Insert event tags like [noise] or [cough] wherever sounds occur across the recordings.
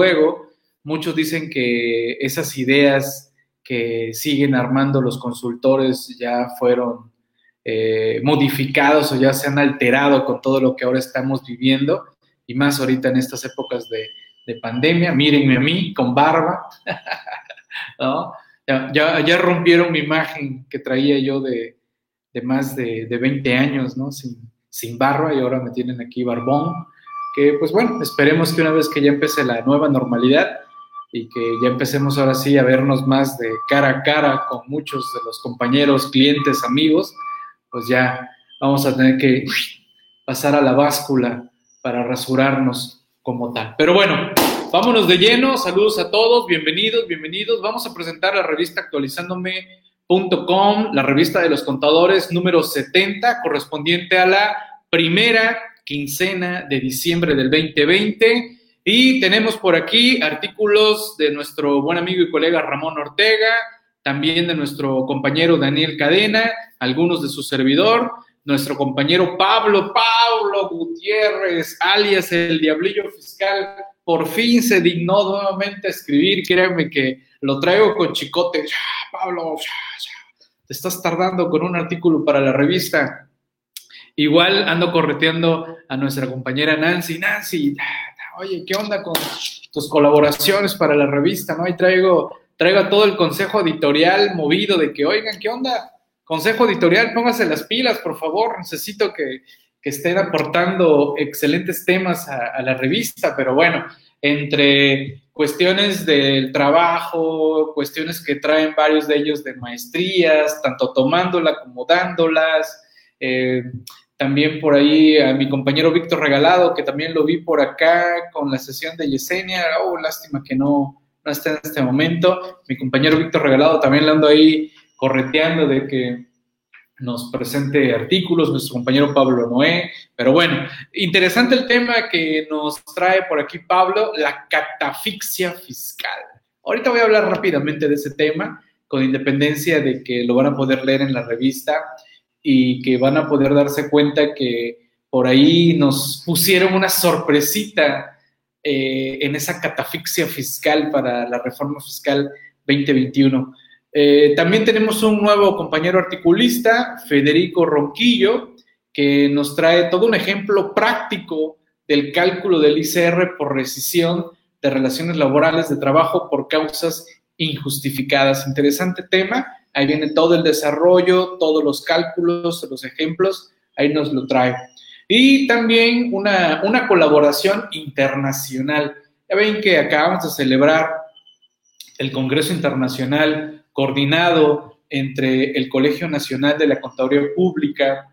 luego. Muchos dicen que esas ideas que siguen armando los consultores ya fueron eh, modificados o ya se han alterado con todo lo que ahora estamos viviendo y más ahorita en estas épocas de, pandemia. Mírenme a mí con barba, [laughs] ya, ya, rompieron mi imagen que traía yo de, más de, 20 años, ¿no? Sin barba y ahora me tienen aquí barbón. Pues bueno, esperemos que una vez que ya empiece la nueva normalidad y que ya empecemos ahora sí a vernos más de cara a cara con muchos de los compañeros, clientes, amigos, pues ya vamos a tener que pasar a la báscula para rasurarnos como tal. Pero bueno, vámonos de lleno. Saludos a todos, bienvenidos, bienvenidos. Vamos a presentar la revista actualizándome.com, la revista de los contadores número 70, correspondiente a la primera quincena de diciembre del 2020. Y tenemos por aquí artículos de nuestro buen amigo y colega Ramón Ortega, también de nuestro compañero Daniel Cadena, algunos de su servidor, nuestro compañero Pablo, Pablo Gutiérrez, alias el Diablillo Fiscal, por fin se dignó nuevamente a escribir, créanme que lo traigo con chicote, Pablo, te estás tardando con un artículo para la revista. Igual ando correteando a nuestra compañera Nancy, Nancy, oye, ¿qué onda con tus colaboraciones para la revista? ¿No? Y traigo, traigo a todo el consejo editorial movido de que, oigan, ¿qué onda? Consejo editorial, póngase las pilas, por favor. Necesito que, estén aportando excelentes temas a, la revista, pero bueno, entre cuestiones del trabajo, cuestiones que traen varios de ellos de maestrías, tanto tomándola como dándolas. Eh, también por ahí a mi compañero Víctor Regalado, que también lo vi por acá con la sesión de Yesenia. Oh, lástima que no, no está en este momento. Mi compañero Víctor Regalado también le ando ahí correteando de que nos presente artículos, nuestro compañero Pablo Noé. Pero bueno, interesante el tema que nos trae por aquí Pablo, la catafixia fiscal. Ahorita voy a hablar rápidamente de ese tema, con independencia de que lo van a poder leer en la revista y que van a poder darse cuenta que por ahí nos pusieron una sorpresita eh, en esa catafixia fiscal para la reforma fiscal 2021. Eh, también tenemos un nuevo compañero articulista, Federico Ronquillo, que nos trae todo un ejemplo práctico del cálculo del ICR por rescisión de relaciones laborales de trabajo por causas injustificadas. Interesante tema. Ahí viene todo el desarrollo, todos los cálculos, los ejemplos, ahí nos lo trae. Y también una, una colaboración internacional. Ya ven que acabamos de celebrar el Congreso Internacional coordinado entre el Colegio Nacional de la Contaduría Pública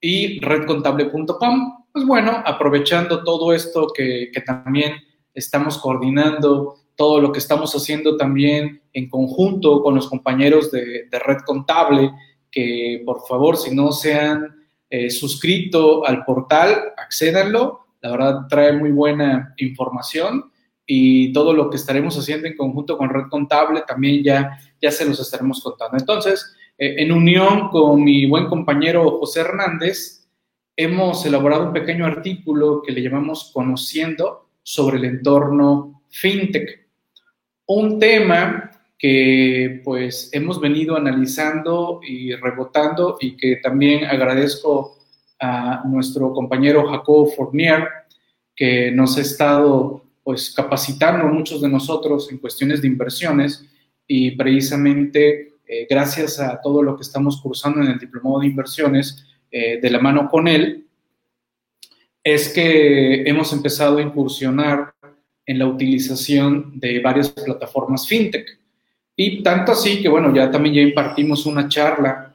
y redcontable.com. Pues bueno, aprovechando todo esto que, también estamos coordinando, todo lo que estamos haciendo también en conjunto con los compañeros de, Red Contable, que por favor, si no se han eh, suscrito al portal, accédanlo. La verdad trae muy buena información y todo lo que estaremos haciendo en conjunto con Red Contable también ya ya se los estaremos contando. Entonces, eh, en unión con mi buen compañero José Hernández, hemos elaborado un pequeño artículo que le llamamos Conociendo sobre el entorno fintech. Un tema que pues hemos venido analizando y rebotando y que también agradezco a nuestro compañero Jacob Fournier, que nos ha estado pues capacitando muchos de nosotros en cuestiones de inversiones y precisamente eh, gracias a todo lo que estamos cursando en el Diplomado de Inversiones eh, de la mano con él, es que hemos empezado a incursionar en la utilización de varias plataformas fintech. Y tanto así que, bueno, ya también ya impartimos una charla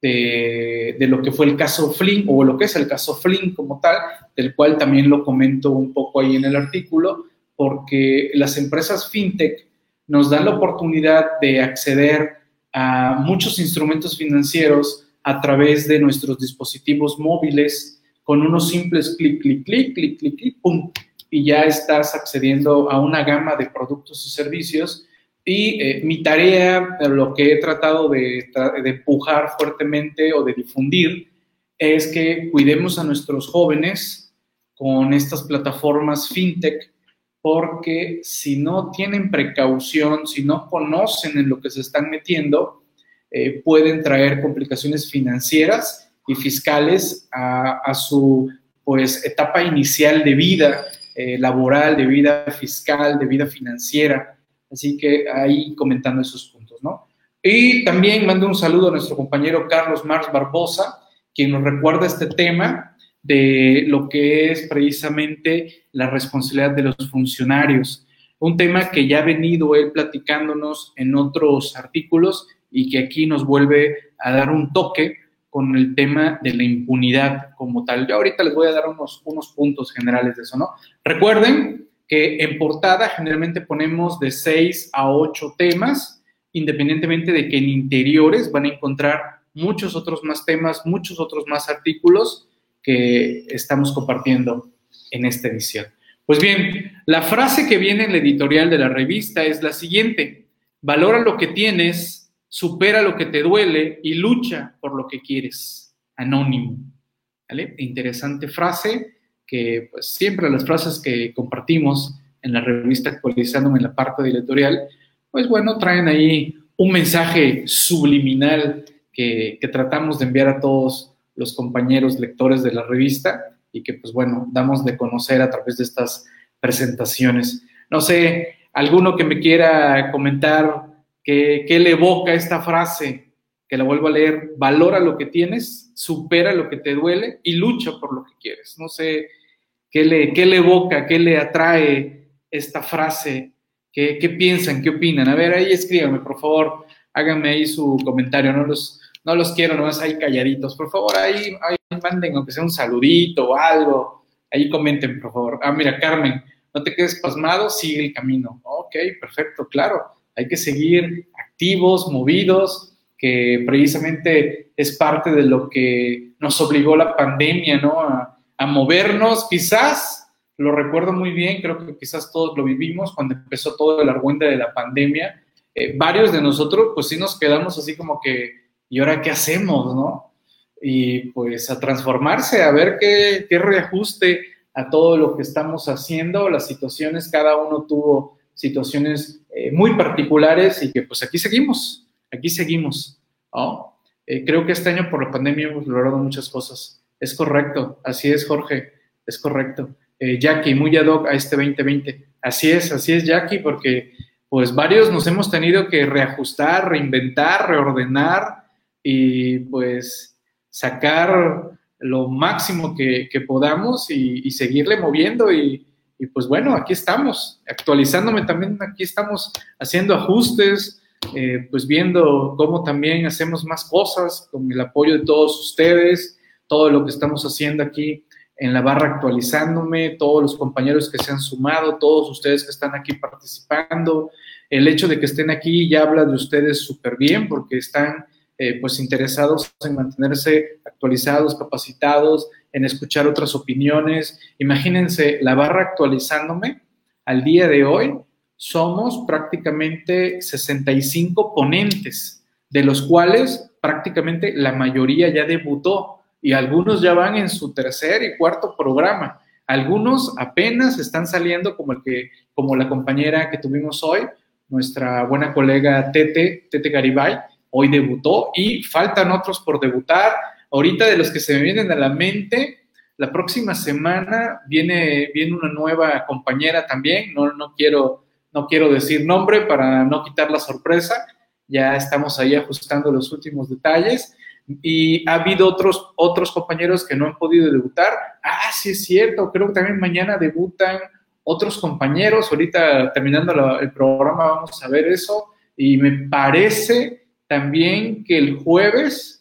de, de, lo que fue el caso Flynn, o lo que es el caso Flynn como tal, del cual también lo comento un poco ahí en el artículo, porque las empresas fintech nos dan la oportunidad de acceder a muchos instrumentos financieros a través de nuestros dispositivos móviles con unos simples clic, clic, clic, clic, clic, clic, pum, y ya estás accediendo a una gama de productos y servicios. Y eh, mi tarea, lo que he tratado de, de empujar fuertemente o de difundir, es que cuidemos a nuestros jóvenes con estas plataformas fintech porque si no tienen precaución, si no conocen en lo que se están metiendo, eh, pueden traer complicaciones financieras y fiscales a, su pues, etapa inicial de vida eh, laboral, de vida fiscal, de vida financiera. Así que ahí comentando esos puntos, ¿no? Y también mando un saludo a nuestro compañero Carlos Mars Barbosa, quien nos recuerda este tema de lo que es precisamente la responsabilidad de los funcionarios. Un tema que ya ha venido él platicándonos en otros artículos y que aquí nos vuelve a dar un toque con el tema de la impunidad como tal. Yo ahorita les voy a dar unos, unos puntos generales de eso, ¿no? Recuerden que en portada generalmente ponemos de seis a ocho temas independientemente de que en interiores van a encontrar muchos otros más temas, muchos otros más artículos que estamos compartiendo en esta edición. Pues bien, la frase que viene en la editorial de la revista es la siguiente, valora lo que tienes, supera lo que te duele y lucha por lo que quieres. Anónimo. Interesante frase que pues, siempre las frases que compartimos en la revista actualizándome en la parte editorial, pues bueno, traen ahí un mensaje subliminal que, tratamos de enviar a todos los compañeros lectores de la revista y que pues bueno, damos de conocer a través de estas presentaciones. No sé, alguno que me quiera comentar qué, qué le evoca esta frase, que la vuelvo a leer, valora lo que tienes, supera lo que te duele y lucha por lo que quieres. No sé qué le, qué le evoca, qué le atrae esta frase ¿Qué, piensan? ¿Qué opinan? A ver, ahí escríbanme, por favor, háganme ahí su comentario, no los, no los quiero nomás ahí calladitos, por favor, ahí, ahí manden aunque sea un saludito o algo, ahí comenten, por favor. Ah, mira, Carmen, no te quedes pasmado, sigue el camino. Ok, perfecto, claro, hay que seguir activos, movidos, que precisamente es parte de lo que nos obligó la pandemia, ¿no? A, movernos, quizás lo recuerdo muy bien, creo que quizás todos lo vivimos cuando empezó todo el argüente de la pandemia. Eh, varios de nosotros, pues sí nos quedamos así como que, ¿y ahora qué hacemos, no? Y pues a transformarse, a ver qué, qué reajuste a todo lo que estamos haciendo. Las situaciones, cada uno tuvo situaciones eh, muy particulares y que pues aquí seguimos, aquí seguimos. ¿no? Eh, creo que este año por la pandemia hemos logrado muchas cosas. Es correcto, así es, Jorge, es correcto eh, Jackie, muy ad hoc a este 2020. Así es, así es, Jackie, porque pues varios nos hemos tenido que reajustar, reinventar, reordenar y pues sacar lo máximo que, podamos y, seguirle moviendo y, pues bueno, aquí estamos, actualizándome también, aquí estamos haciendo ajustes, eh, pues viendo cómo también hacemos más cosas con el apoyo de todos ustedes, todo lo que estamos haciendo aquí en la barra actualizándome, todos los compañeros que se han sumado, todos ustedes que están aquí participando. El hecho de que estén aquí ya habla de ustedes súper bien porque están eh, pues interesados en mantenerse actualizados, capacitados, en escuchar otras opiniones. Imagínense, la barra actualizándome al día de hoy somos prácticamente 65 ponentes, de los cuales prácticamente la mayoría ya debutó y algunos ya van en su tercer y cuarto programa. Algunos apenas están saliendo como el que, como la compañera que tuvimos hoy, nuestra buena colega Tete, Tete Garibay, hoy debutó y faltan otros por debutar. Ahorita de los que se me vienen a la mente, la próxima semana viene, viene una nueva compañera también, no, no, quiero, no quiero decir nombre para no quitar la sorpresa, ya estamos ahí ajustando los últimos detalles y ha habido otros, otros compañeros que no han podido debutar. Ah, sí es cierto, creo que también mañana debutan otros compañeros. Ahorita terminando el programa vamos a ver eso. Y me parece también que el jueves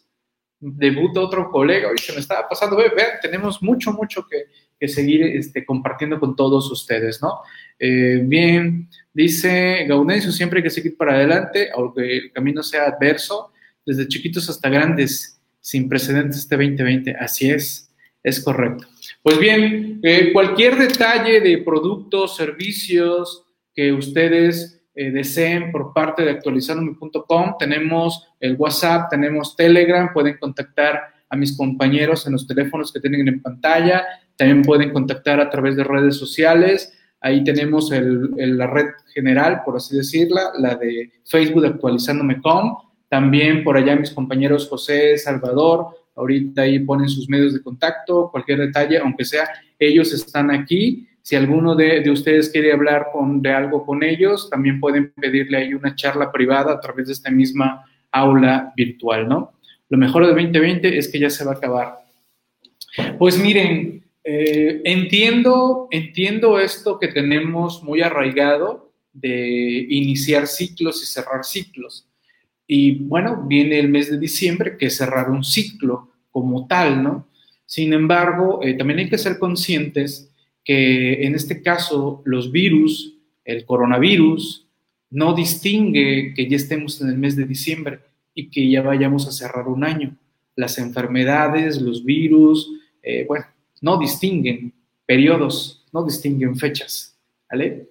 debuta otro colega. Hoy se me estaba pasando. Vean, tenemos mucho, mucho que, seguir este, compartiendo con todos ustedes, ¿no? Eh, bien, dice Gaudencio, siempre hay que seguir para adelante, aunque el camino sea adverso desde chiquitos hasta grandes, sin precedentes este 2020. Así es, es correcto. Pues bien, eh, cualquier detalle de productos, servicios que ustedes eh, deseen por parte de actualizandome.com, tenemos el WhatsApp, tenemos Telegram, pueden contactar a mis compañeros en los teléfonos que tienen en pantalla, también pueden contactar a través de redes sociales. Ahí tenemos la red general, por así decirla, la de Facebook actualizándome con. También por allá mis compañeros José, Salvador, ahorita ahí ponen sus medios de contacto, cualquier detalle, aunque sea, ellos están aquí. Si alguno de, ustedes quiere hablar con, de algo con ellos, también pueden pedirle ahí una charla privada a través de esta misma aula virtual, ¿no? Lo mejor del 2020 es que ya se va a acabar. Pues miren, eh, entiendo, entiendo esto que tenemos muy arraigado de iniciar ciclos y cerrar ciclos. Y bueno, viene el mes de diciembre, que cerrar un ciclo como tal, ¿no? Sin embargo, eh, también hay que ser conscientes que en este caso los virus, el coronavirus, no distingue que ya estemos en el mes de diciembre y que ya vayamos a cerrar un año. Las enfermedades, los virus, eh, bueno, no distinguen periodos, no distinguen fechas, ¿vale?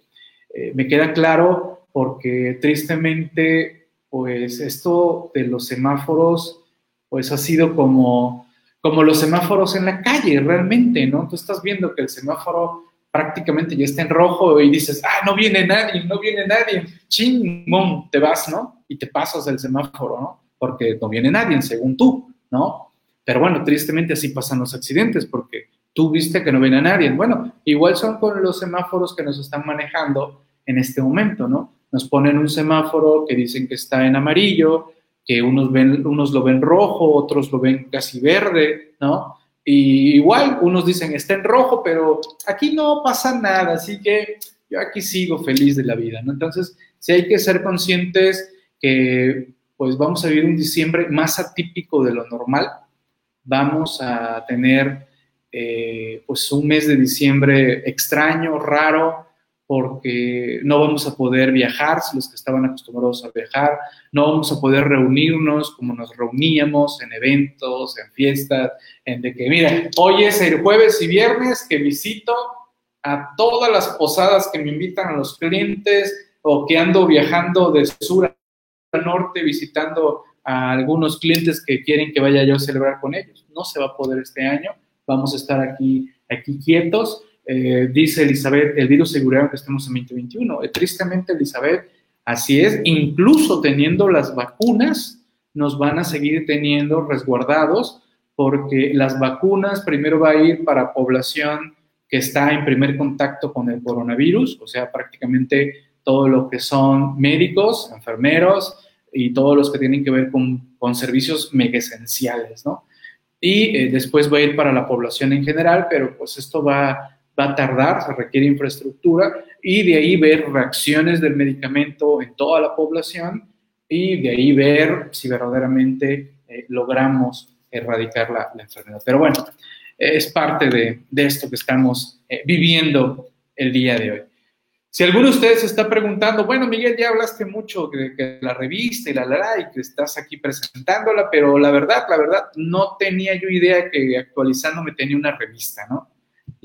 Eh, me queda claro porque tristemente, pues esto de los semáforos, pues ha sido como, como los semáforos en la calle, realmente, ¿no? Tú estás viendo que el semáforo prácticamente ya está en rojo y dices, ah, no viene nadie, no viene nadie, chingón, te vas, ¿no? Y te pasas el semáforo, ¿no? Porque no viene nadie, según tú, ¿no? Pero bueno, tristemente así pasan los accidentes, porque tú viste que no viene nadie. Bueno, igual son con los semáforos que nos están manejando en este momento, ¿no? Nos ponen un semáforo que dicen que está en amarillo, que unos, ven, unos lo ven rojo, otros lo ven casi verde, ¿no? Y igual unos dicen está en rojo, pero aquí no pasa nada, así que yo aquí sigo feliz de la vida, ¿no? Entonces, sí hay que ser conscientes que pues vamos a vivir un diciembre más atípico de lo normal, vamos a tener eh, pues un mes de diciembre extraño, raro, porque no vamos a poder viajar, los que estaban acostumbrados a viajar, no vamos a poder reunirnos como nos reuníamos en eventos, en fiestas, en de que, mira, hoy es el jueves y viernes que visito a todas las posadas que me invitan a los clientes o que ando viajando de sur a norte visitando a algunos clientes que quieren que vaya yo a celebrar con ellos. No se va a poder este año vamos a estar aquí, aquí quietos. Eh, dice Elizabeth, el virus aseguraron que estamos en 2021. Eh, tristemente, Elizabeth, así es, incluso teniendo las vacunas, nos van a seguir teniendo resguardados porque las vacunas primero va a ir para población que está en primer contacto con el coronavirus, o sea, prácticamente todo lo que son médicos, enfermeros y todos los que tienen que ver con, con servicios mega esenciales, ¿no? y eh, después va a ir para la población en general, pero pues esto va, va a tardar, se requiere infraestructura y de ahí ver reacciones del medicamento en toda la población y de ahí ver si verdaderamente eh, logramos erradicar la, enfermedad. Pero bueno, es parte de, de esto que estamos eh, viviendo el día de hoy. Si alguno de ustedes está preguntando, bueno, Miguel, ya hablaste mucho de, la revista y la, la, y que estás aquí presentándola, pero la verdad, la verdad, no tenía yo idea que actualizándome tenía una revista, ¿no?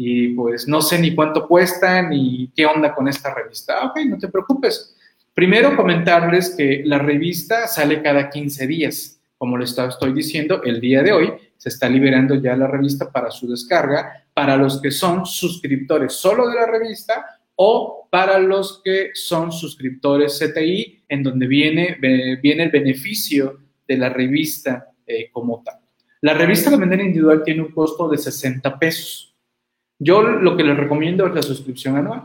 Y pues no sé ni cuánto cuesta ni qué onda con esta revista. Ah, ok, no te preocupes. Primero comentarles que la revista sale cada 15 días. Como les estoy diciendo, el día de hoy se está liberando ya la revista para su descarga para los que son suscriptores solo de la revista o para los que son suscriptores CTI, en donde viene, viene el beneficio de la revista eh, como tal. La revista de manera individual tiene un costo de 60 pesos. Yo lo que les recomiendo es la suscripción anual.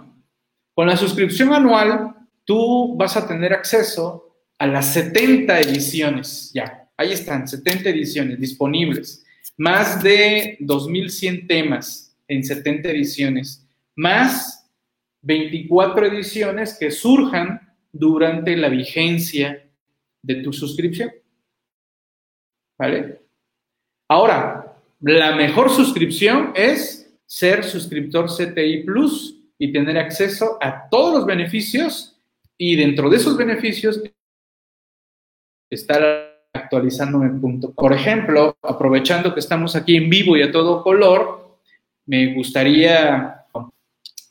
Con la suscripción anual, tú vas a tener acceso a las 70 ediciones, ya, ahí están, 70 ediciones disponibles, más de 2.100 temas en 70 ediciones, más 24 ediciones que surjan durante la vigencia de tu suscripción. ¿Vale? Ahora, la mejor suscripción es ser suscriptor CTI Plus y tener acceso a todos los beneficios y dentro de esos beneficios estar actualizando en punto. Por ejemplo, aprovechando que estamos aquí en vivo y a todo color, me gustaría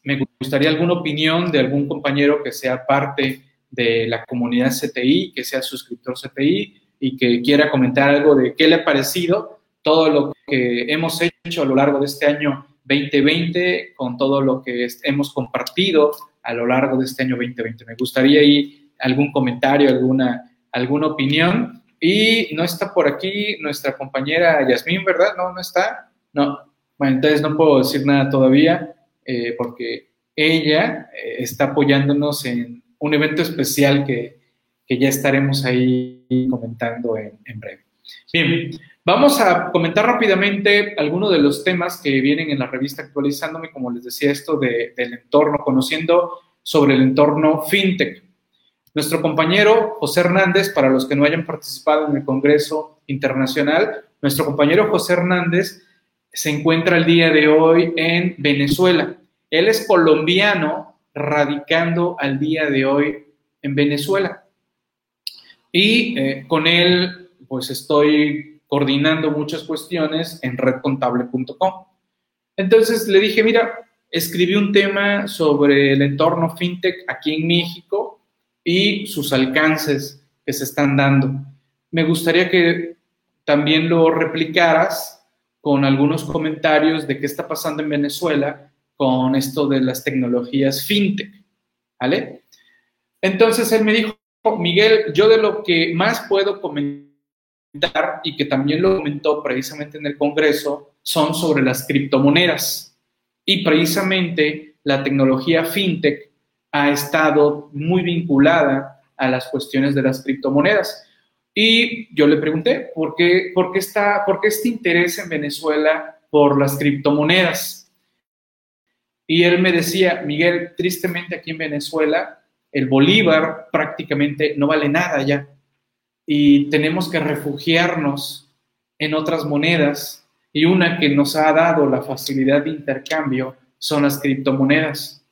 me gustaría alguna opinión de algún compañero que sea parte de la comunidad CTI, que sea suscriptor CTI y que quiera comentar algo de qué le ha parecido todo lo que hemos hecho a lo largo de este año 2020 con todo lo que hemos compartido a lo largo de este año 2020. Me gustaría ahí algún comentario, alguna, alguna opinión. Y no está por aquí nuestra compañera Yasmín, ¿verdad? No, no está. No. Bueno, entonces no puedo decir nada todavía eh, porque ella eh, está apoyándonos en un evento especial que, que ya estaremos ahí comentando en, en breve. Bien, Vamos a comentar rápidamente algunos de los temas que vienen en la revista actualizándome, como les decía, esto del entorno, conociendo sobre el entorno fintech. Nuestro compañero José Hernández, para los que no hayan participado en el Congreso Internacional, nuestro compañero José Hernández se encuentra el día de hoy en Venezuela. Él es colombiano radicando al día de hoy en Venezuela. Y eh, con él, pues estoy coordinando muchas cuestiones en redcontable.com. Entonces le dije, mira, escribí un tema sobre el entorno fintech aquí en México y sus alcances que se están dando. Me gustaría que también lo replicaras con algunos comentarios de qué está pasando en Venezuela con esto de las tecnologías fintech, ¿vale? Entonces él me dijo, Miguel, yo de lo que más puedo comentar y que también lo comentó precisamente en el Congreso son sobre las criptomonedas. Y precisamente la tecnología fintech ha estado muy vinculada a las cuestiones de las criptomonedas. Y yo le pregunté, ¿por qué, por qué, está, por qué este interés en Venezuela por las criptomonedas? Y él me decía, Miguel, tristemente aquí en Venezuela el bolívar prácticamente no vale nada ya y tenemos que refugiarnos en otras monedas y una que nos ha dado la facilidad de intercambio son las criptomonedas.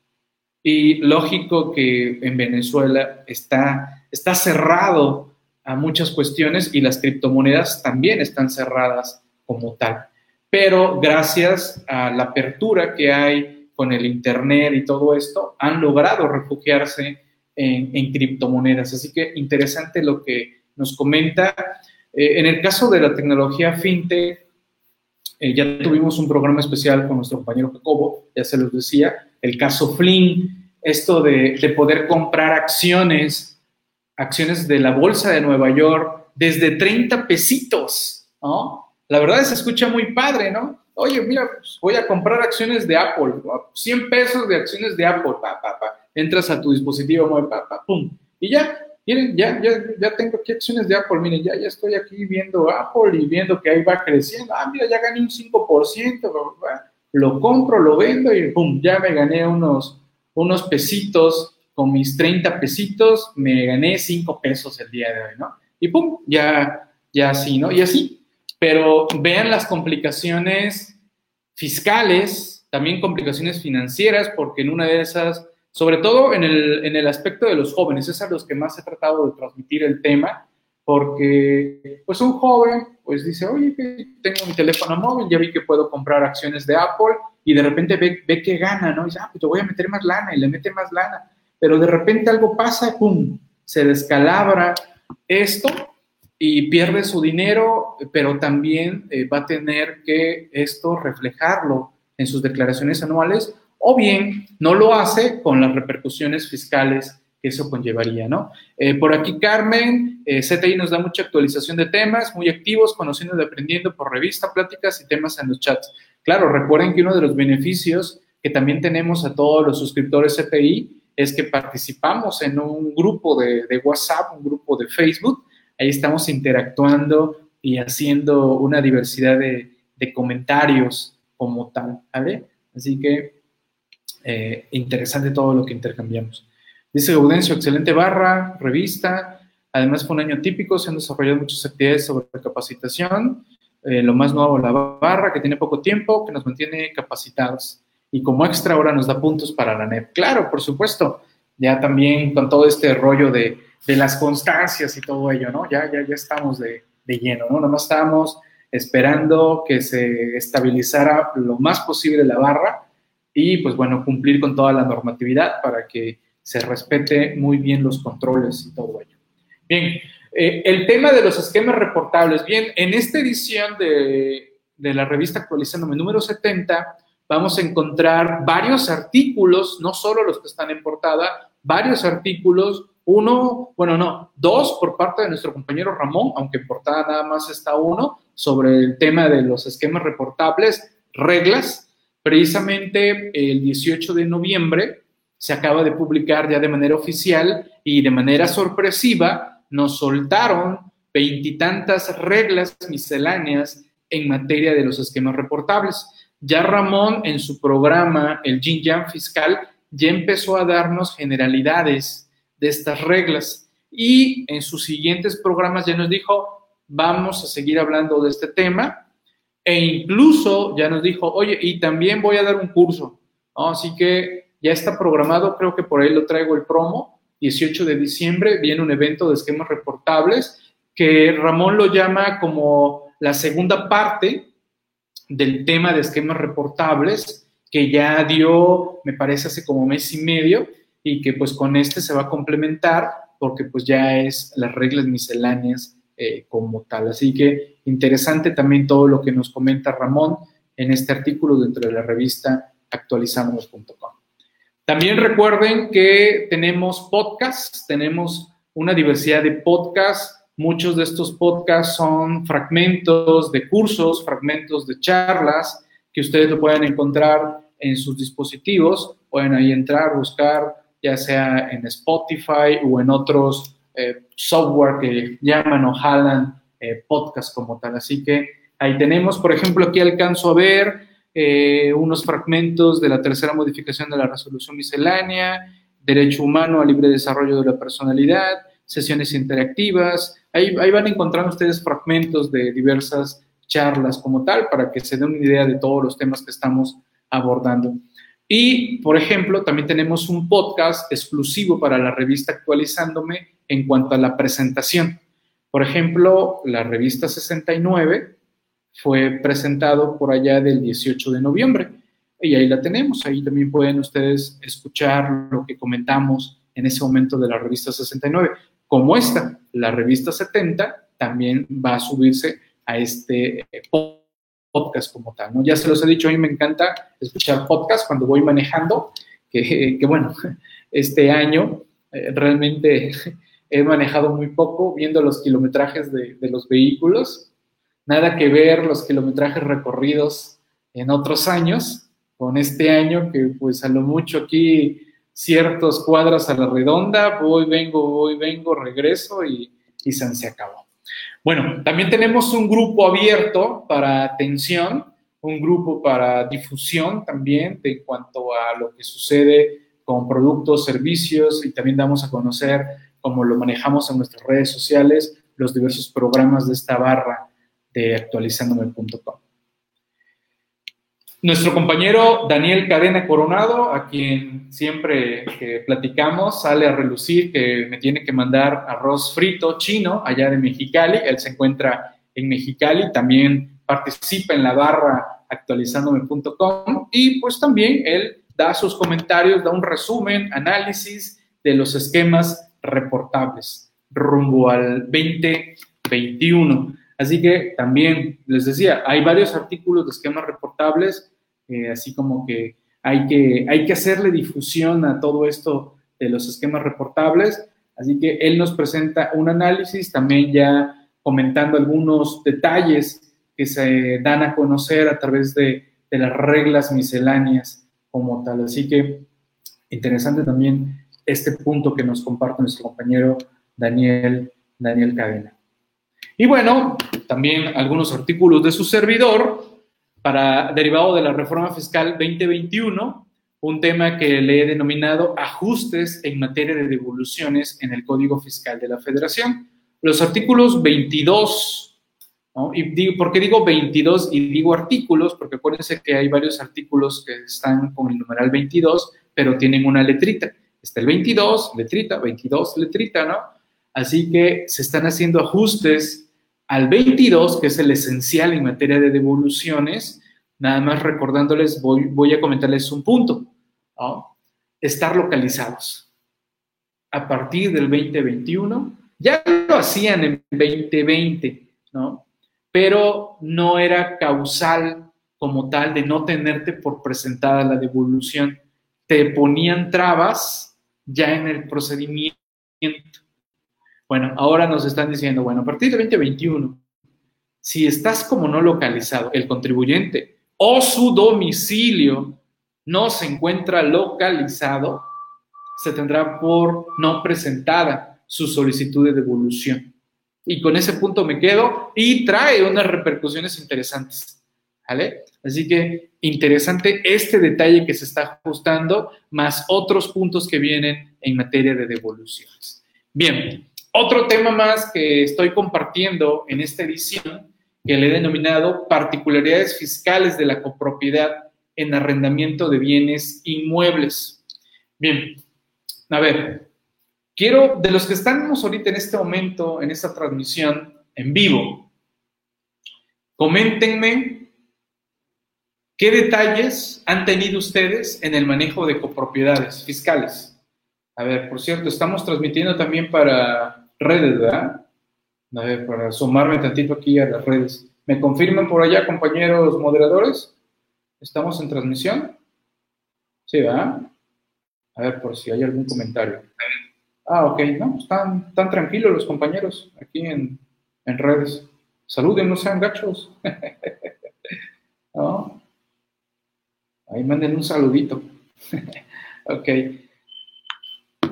Y lógico que en Venezuela está, está cerrado a muchas cuestiones y las criptomonedas también están cerradas como tal. Pero gracias a la apertura que hay con el Internet y todo esto, han logrado refugiarse en, en criptomonedas. Así que interesante lo que nos comenta. Eh, en el caso de la tecnología fintech, eh, ya tuvimos un programa especial con nuestro compañero Jacobo, ya se los decía, el caso Flynn, esto de, de poder comprar acciones, acciones de la Bolsa de Nueva York desde 30 pesitos, ¿no? La verdad se escucha muy padre, ¿no? Oye, mira, pues, voy a comprar acciones de Apple, 100 pesos de acciones de Apple, pa, pa, pa. entras a tu dispositivo pa, pum, y ya miren, ya, ya, ya tengo aquí acciones de Apple, miren, ya, ya estoy aquí viendo Apple y viendo que ahí va creciendo. Ah, mira, ya gané un 5%, lo compro, lo vendo y pum, ya me gané unos, unos pesitos, con mis 30 pesitos, me gané 5 pesos el día de hoy, ¿no? Y pum, ya, ya así, ¿no? Y así. Pero vean las complicaciones fiscales, también complicaciones financieras, porque en una de esas sobre todo en el, en el aspecto de los jóvenes, es a los que más he tratado de transmitir el tema, porque pues un joven pues dice, oye, tengo mi teléfono móvil, ya vi que puedo comprar acciones de Apple y de repente ve, ve que gana, ¿no? Y dice, ah, pues te voy a meter más lana y le mete más lana, pero de repente algo pasa, ¡pum!, se descalabra esto y pierde su dinero, pero también eh, va a tener que esto reflejarlo en sus declaraciones anuales o bien no lo hace con las repercusiones fiscales que eso conllevaría, ¿no? Eh, por aquí Carmen, eh, CTI nos da mucha actualización de temas, muy activos, conociendo y aprendiendo por revista, pláticas y temas en los chats. Claro, recuerden que uno de los beneficios que también tenemos a todos los suscriptores CTI es que participamos en un grupo de, WhatsApp, un grupo de Facebook, ahí estamos interactuando y haciendo una diversidad de, de comentarios como tal, ¿vale? Así que eh, interesante todo lo que intercambiamos. Dice Gaudencio, excelente barra, revista. Además fue un año típico, se han desarrollado muchas actividades sobre capacitación. Eh, lo más nuevo, la barra, que tiene poco tiempo, que nos mantiene capacitados. Y como extra ahora nos da puntos para la NEP. Claro, por supuesto. Ya también con todo este rollo de, las constancias y todo ello, ¿no? Ya, ya, ya estamos de, de lleno, ¿no? Nada más estábamos esperando que se estabilizara lo más posible la barra y pues bueno, cumplir con toda la normatividad para que se respete muy bien los controles y todo ello. Bien, eh, el tema de los esquemas reportables. Bien, en esta edición de, de la revista actualizándome número 70, vamos a encontrar varios artículos, no solo los que están en portada, varios artículos, uno, bueno, no, dos por parte de nuestro compañero Ramón, aunque en portada nada más está uno, sobre el tema de los esquemas reportables, reglas. Precisamente el 18 de noviembre se acaba de publicar ya de manera oficial y de manera sorpresiva nos soltaron veintitantas reglas misceláneas en materia de los esquemas reportables. Ya Ramón en su programa, el Jin Yang Fiscal, ya empezó a darnos generalidades de estas reglas y en sus siguientes programas ya nos dijo, vamos a seguir hablando de este tema e incluso ya nos dijo, oye, y también voy a dar un curso, Así que ya está programado, creo que por ahí lo traigo el promo, 18 de diciembre viene un evento de esquemas reportables que Ramón lo llama como la segunda parte del tema de esquemas reportables que ya dio, me parece, hace como mes y medio y que pues con este se va a complementar porque pues ya es las reglas misceláneas eh, como tal. Así que interesante también todo lo que nos comenta Ramón en este artículo dentro de la revista actualizamos.com. También recuerden que tenemos podcasts, tenemos una diversidad de podcasts. Muchos de estos podcasts son fragmentos de cursos, fragmentos de charlas que ustedes lo pueden encontrar en sus dispositivos. Pueden ahí entrar, buscar, ya sea en Spotify o en otros eh, software que llaman o jalan eh, podcast como tal. Así que ahí tenemos, por ejemplo, aquí alcanzo a ver eh, unos fragmentos de la tercera modificación de la resolución miscelánea, derecho humano al libre desarrollo de la personalidad, sesiones interactivas. Ahí, ahí van encontrando ustedes fragmentos de diversas charlas como tal para que se den una idea de todos los temas que estamos abordando. Y, por ejemplo, también tenemos un podcast exclusivo para la revista Actualizándome en cuanto a la presentación. Por ejemplo, la revista 69 fue presentado por allá del 18 de noviembre. Y ahí la tenemos, ahí también pueden ustedes escuchar lo que comentamos en ese momento de la revista 69. Como esta, la revista 70 también va a subirse a este podcast como tal. Ya se los he dicho, a mí me encanta escuchar podcast cuando voy manejando, que, bueno, [laughs] este año eh, realmente he manejado muy poco viendo los kilometrajes de, los vehículos Nada que ver los kilometrajes recorridos en otros años con este año que pues a lo mucho aquí ciertos cuadras a la redonda, voy, vengo, voy, vengo, regreso y, y se acabó. Bueno, también tenemos un grupo abierto para atención, un grupo para difusión también en cuanto a lo que sucede con productos, servicios y también damos a conocer cómo lo manejamos en nuestras redes sociales, los diversos programas de esta barra de actualizándome.com. Nuestro compañero Daniel Cadena Coronado, a quien siempre platicamos, sale a relucir que me tiene que mandar arroz frito chino allá de Mexicali. Él se encuentra en Mexicali, también participa en la barra actualizándome.com y pues también él da sus comentarios, da un resumen, análisis de los esquemas reportables rumbo al 2021. Así que también les decía, hay varios artículos de esquemas reportables, eh, así como que hay, que hay que hacerle difusión a todo esto de los esquemas reportables. Así que él nos presenta un análisis, también ya comentando algunos detalles que se dan a conocer a través de, de las reglas misceláneas como tal. Así que interesante también este punto que nos comparte nuestro compañero Daniel, Daniel Cadena. Y bueno, también algunos artículos de su servidor para derivado de la reforma fiscal 2021, un tema que le he denominado ajustes en materia de devoluciones en el Código Fiscal de la Federación. Los artículos 22, ¿no? y digo, ¿por qué digo 22 y digo artículos? Porque acuérdense que hay varios artículos que están con el numeral 22, pero tienen una letrita. Está el 22, letrita, 22, letrita, ¿no? Así que se están haciendo ajustes al 22, que es el esencial en materia de devoluciones, nada más recordándoles, voy, voy a comentarles un punto. Estar localizados. A partir del 2021, ya lo hacían en 2020, ¿no? Pero no era causal como tal de no tenerte por presentada la devolución. Te ponían trabas ya en el procedimiento. Bueno, ahora nos están diciendo, bueno, a partir de 2021, si estás como no localizado, el contribuyente o su domicilio no se encuentra localizado, se tendrá por no presentada su solicitud de devolución. Y con ese punto me quedo y trae unas repercusiones interesantes. ¿Vale? Así que interesante este detalle que se está ajustando, más otros puntos que vienen en materia de devoluciones. Bien, otro tema más que estoy compartiendo en esta edición, que le he denominado particularidades fiscales de la copropiedad en arrendamiento de bienes inmuebles. Bien, a ver, quiero, de los que estamos ahorita en este momento, en esta transmisión en vivo, coméntenme ¿Qué detalles han tenido ustedes en el manejo de copropiedades fiscales? A ver, por cierto, estamos transmitiendo también para redes, ¿verdad? A ver, para sumarme tantito aquí a las redes. ¿Me confirman por allá, compañeros moderadores? ¿Estamos en transmisión? Sí, ¿verdad? A ver, por si hay algún comentario. Ah, ok, no, están, están tranquilos los compañeros aquí en, en redes. Saluden, no sean gachos. [laughs] ¿No? Ahí manden un saludito. [laughs] ok.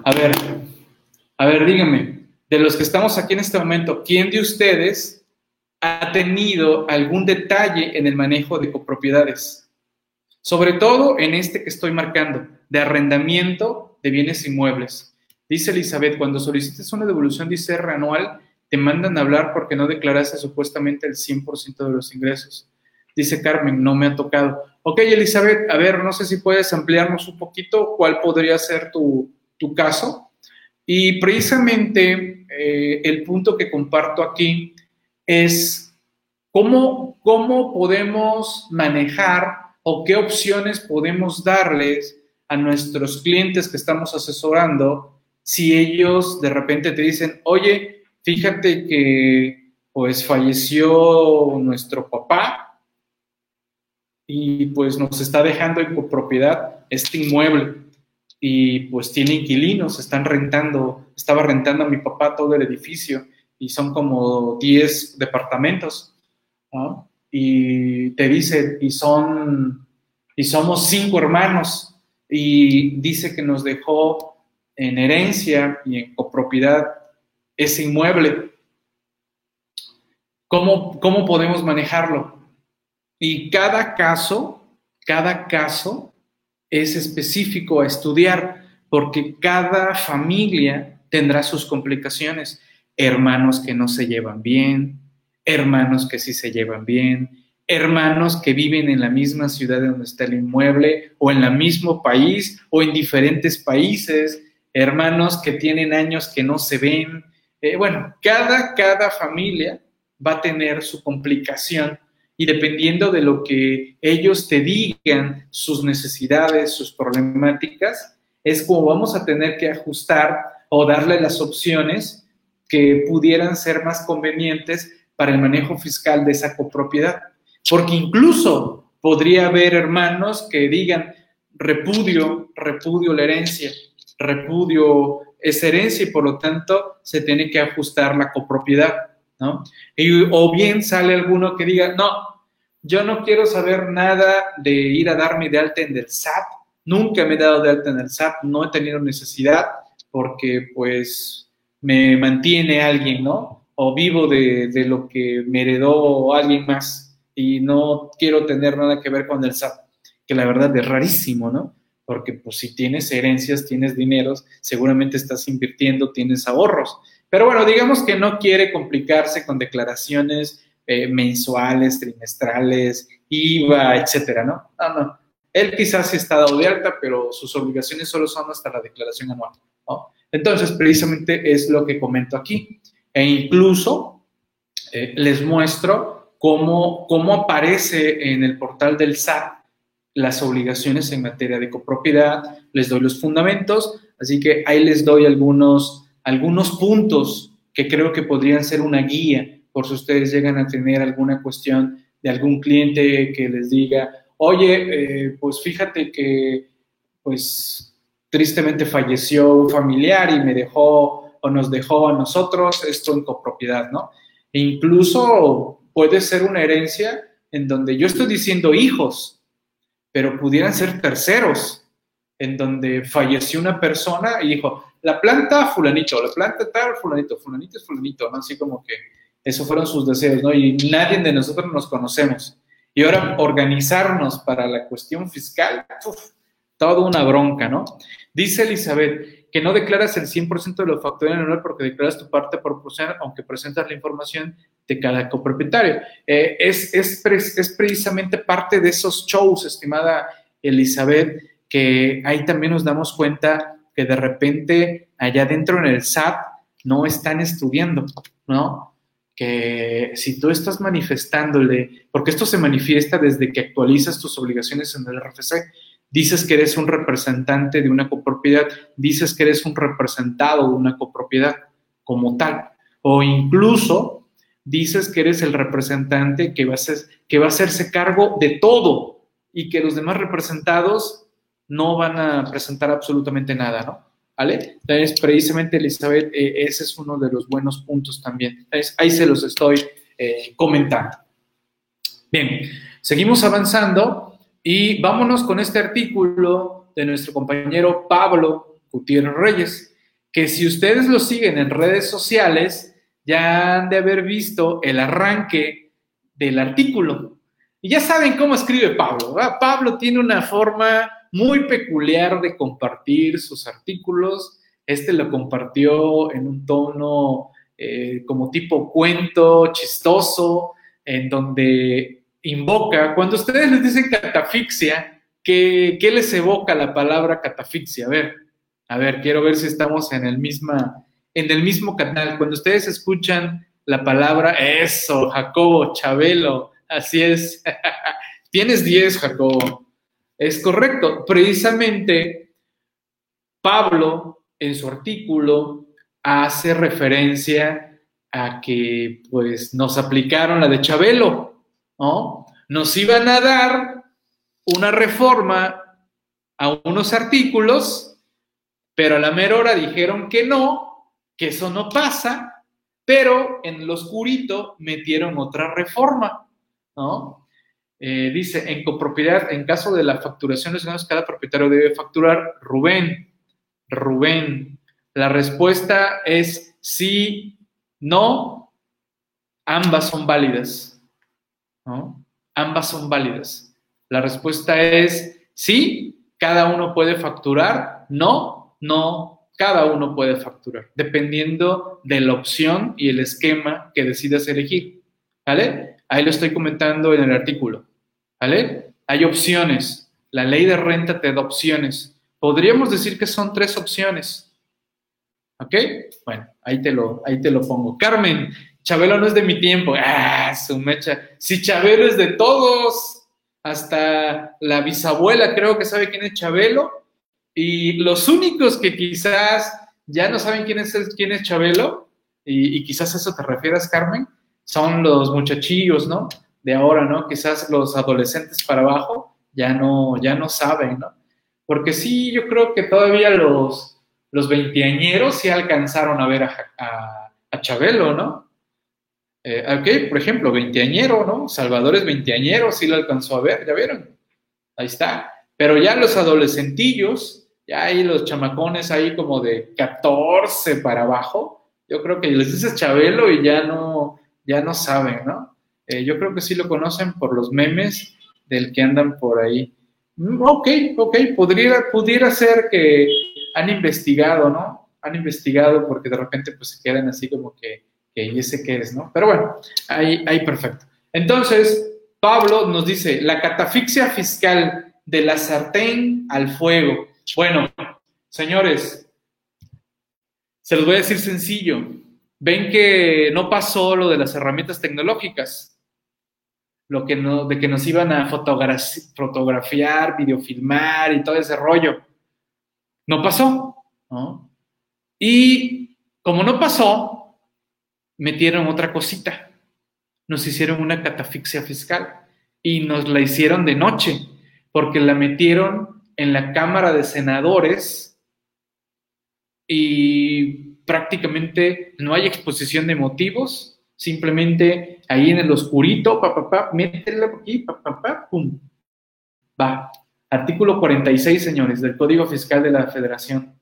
A ver, a ver, díganme, de los que estamos aquí en este momento, ¿quién de ustedes ha tenido algún detalle en el manejo de copropiedades? Sobre todo en este que estoy marcando, de arrendamiento de bienes inmuebles. Dice Elizabeth, cuando solicites una devolución de ICR anual, te mandan a hablar porque no declaraste supuestamente el 100% de los ingresos. Dice Carmen, no me ha tocado. Ok, Elizabeth, a ver, no sé si puedes ampliarnos un poquito cuál podría ser tu, caso. Y precisamente eh, el punto que comparto aquí es cómo, cómo podemos manejar o qué opciones podemos darles a nuestros clientes que estamos asesorando si ellos de repente te dicen, oye, fíjate que pues falleció nuestro papá y pues nos está dejando en copropiedad este inmueble y pues tiene inquilinos, están rentando, estaba rentando a mi papá todo el edificio y son como 10 departamentos, Y te dice, y son, y somos cinco hermanos, y dice que nos dejó en herencia y en copropiedad ese inmueble. ¿Cómo, cómo podemos manejarlo? Y cada caso, cada caso es específico a estudiar porque cada familia tendrá sus complicaciones. Hermanos que no se llevan bien, hermanos que sí se llevan bien, hermanos que viven en la misma ciudad donde está el inmueble o en el mismo país o en diferentes países, hermanos que tienen años que no se ven. Eh, bueno, cada, cada familia va a tener su complicación y dependiendo de lo que ellos te digan, sus necesidades, sus problemáticas, es como vamos a tener que ajustar o darle las opciones que pudieran ser más convenientes para el manejo fiscal de esa copropiedad. Porque incluso podría haber hermanos que digan repudio, repudio la herencia, repudio esa herencia y por lo tanto se tiene que ajustar la copropiedad, ¿no? o bien sale alguno que diga, no, yo no quiero saber nada de ir a darme de alta en el SAT. Nunca me he dado de alta en el SAT, no he tenido necesidad porque pues me mantiene alguien, ¿no? O vivo de, de lo que me heredó alguien más y no quiero tener nada que ver con el SAT, que la verdad es rarísimo, ¿no? Porque pues si tienes herencias, tienes dineros, seguramente estás invirtiendo, tienes ahorros. Pero bueno, digamos que no quiere complicarse con declaraciones eh, mensuales, trimestrales, IVA, etcétera, ¿no? No, no. Él quizás está dado de alta, pero sus obligaciones solo son hasta la declaración anual. Entonces, precisamente es lo que comento aquí. E incluso eh, les muestro cómo, cómo aparece en el portal del SAT las obligaciones en materia de copropiedad, les doy los fundamentos, así que ahí les doy algunos, algunos puntos que creo que podrían ser una guía por si ustedes llegan a tener alguna cuestión de algún cliente que les diga, oye, eh, pues fíjate que, pues, tristemente falleció un familiar y me dejó o nos dejó a nosotros esto en copropiedad, ¿no? E incluso puede ser una herencia en donde yo estoy diciendo hijos, pero pudieran ser terceros, en donde falleció una persona y dijo, la planta fulanito, la planta tal fulanito, fulanito es fulanito, ¿no? Así como que esos fueron sus deseos, ¿no? Y nadie de nosotros nos conocemos. Y ahora organizarnos para la cuestión fiscal, uf, toda una bronca, ¿no? Dice Elizabeth que no declaras el 100% de lo factor en honor porque declaras tu parte proporcional, aunque presentas la información de cada copropietario. Eh, es, es, es precisamente parte de esos shows, estimada Elizabeth, que ahí también nos damos cuenta que de repente allá dentro en el SAT no están estudiando, ¿no? Que si tú estás manifestándole, porque esto se manifiesta desde que actualizas tus obligaciones en el RFC, dices que eres un representante de una copropiedad, dices que eres un representado de una copropiedad como tal, o incluso dices que eres el representante que va a, que va a hacerse cargo de todo y que los demás representados no van a presentar absolutamente nada, ¿no? ¿Vale? Entonces, precisamente, Elizabeth, eh, ese es uno de los buenos puntos también. Entonces, ahí se los estoy eh, comentando. Bien, seguimos avanzando y vámonos con este artículo de nuestro compañero Pablo Gutiérrez Reyes, que si ustedes lo siguen en redes sociales, ya han de haber visto el arranque del artículo. Y ya saben cómo escribe Pablo. Pablo tiene una forma muy peculiar de compartir sus artículos. Este lo compartió en un tono eh, como tipo cuento, chistoso, en donde invoca, cuando ustedes les dicen catafixia, ¿qué, ¿qué, les evoca la palabra catafixia? A ver, a ver, quiero ver si estamos en el, misma, en el mismo canal. Cuando ustedes escuchan la palabra, eso, Jacobo, Chabelo, así es. [laughs] Tienes 10, Jacobo. Es correcto. Precisamente, Pablo, en su artículo, hace referencia a que pues nos aplicaron la de Chabelo, ¿no? Nos iban a dar una reforma a unos artículos, pero a la mera hora dijeron que no, que eso no pasa, pero en lo oscurito metieron otra reforma, ¿no? Eh, dice, en copropiedad, en caso de la facturación de cada propietario debe facturar. Rubén, Rubén, la respuesta es sí, no, ambas son válidas. ¿no? Ambas son válidas. La respuesta es sí, cada uno puede facturar, no, no, cada uno puede facturar, dependiendo de la opción y el esquema que decidas elegir. ¿Vale? Ahí lo estoy comentando en el artículo. ¿Vale? Hay opciones. La ley de renta te da opciones. Podríamos decir que son tres opciones. ¿Ok? Bueno, ahí te lo, ahí te lo pongo. Carmen, Chabelo no es de mi tiempo. Ah, su mecha. Si Chabelo es de todos, hasta la bisabuela creo que sabe quién es Chabelo. Y los únicos que quizás ya no saben quién es, quién es Chabelo, y, y quizás a eso te refieras, Carmen, son los muchachillos, ¿no? De ahora, ¿no? Quizás los adolescentes para abajo ya no, ya no saben, ¿no? Porque sí, yo creo que todavía los, los veinteañeros sí alcanzaron a ver a, a, Chabelo, ¿no? Eh, ok, por ejemplo, veinteañero, ¿no? Salvador es veinteañero, sí lo alcanzó a ver, ¿ya vieron? Ahí está. Pero ya los adolescentillos, ya hay los chamacones ahí como de 14 para abajo, yo creo que les dices Chabelo y ya no, ya no saben, ¿no? Eh, yo creo que sí lo conocen por los memes del que andan por ahí. Mm, ok, ok, podría, pudiera ser que han investigado, ¿no? Han investigado porque de repente pues se quedan así como que, que ¿y ese qué es, no? Pero bueno, ahí, ahí perfecto. Entonces, Pablo nos dice, la catafixia fiscal de la sartén al fuego. Bueno, señores, se los voy a decir sencillo. Ven que no pasó lo de las herramientas tecnológicas lo que no, de que nos iban a fotografiar, videofilmar y todo ese rollo. No pasó, ¿no? Y como no pasó, metieron otra cosita. nos hicieron una catafixia fiscal y nos la hicieron de noche, porque la metieron en la Cámara de Senadores y prácticamente no hay exposición de motivos, simplemente ahí en el oscurito, pa, pa, pa, mételo aquí, pa, pa, pa, pum. Va. Artículo 46, señores, del Código Fiscal de la Federación.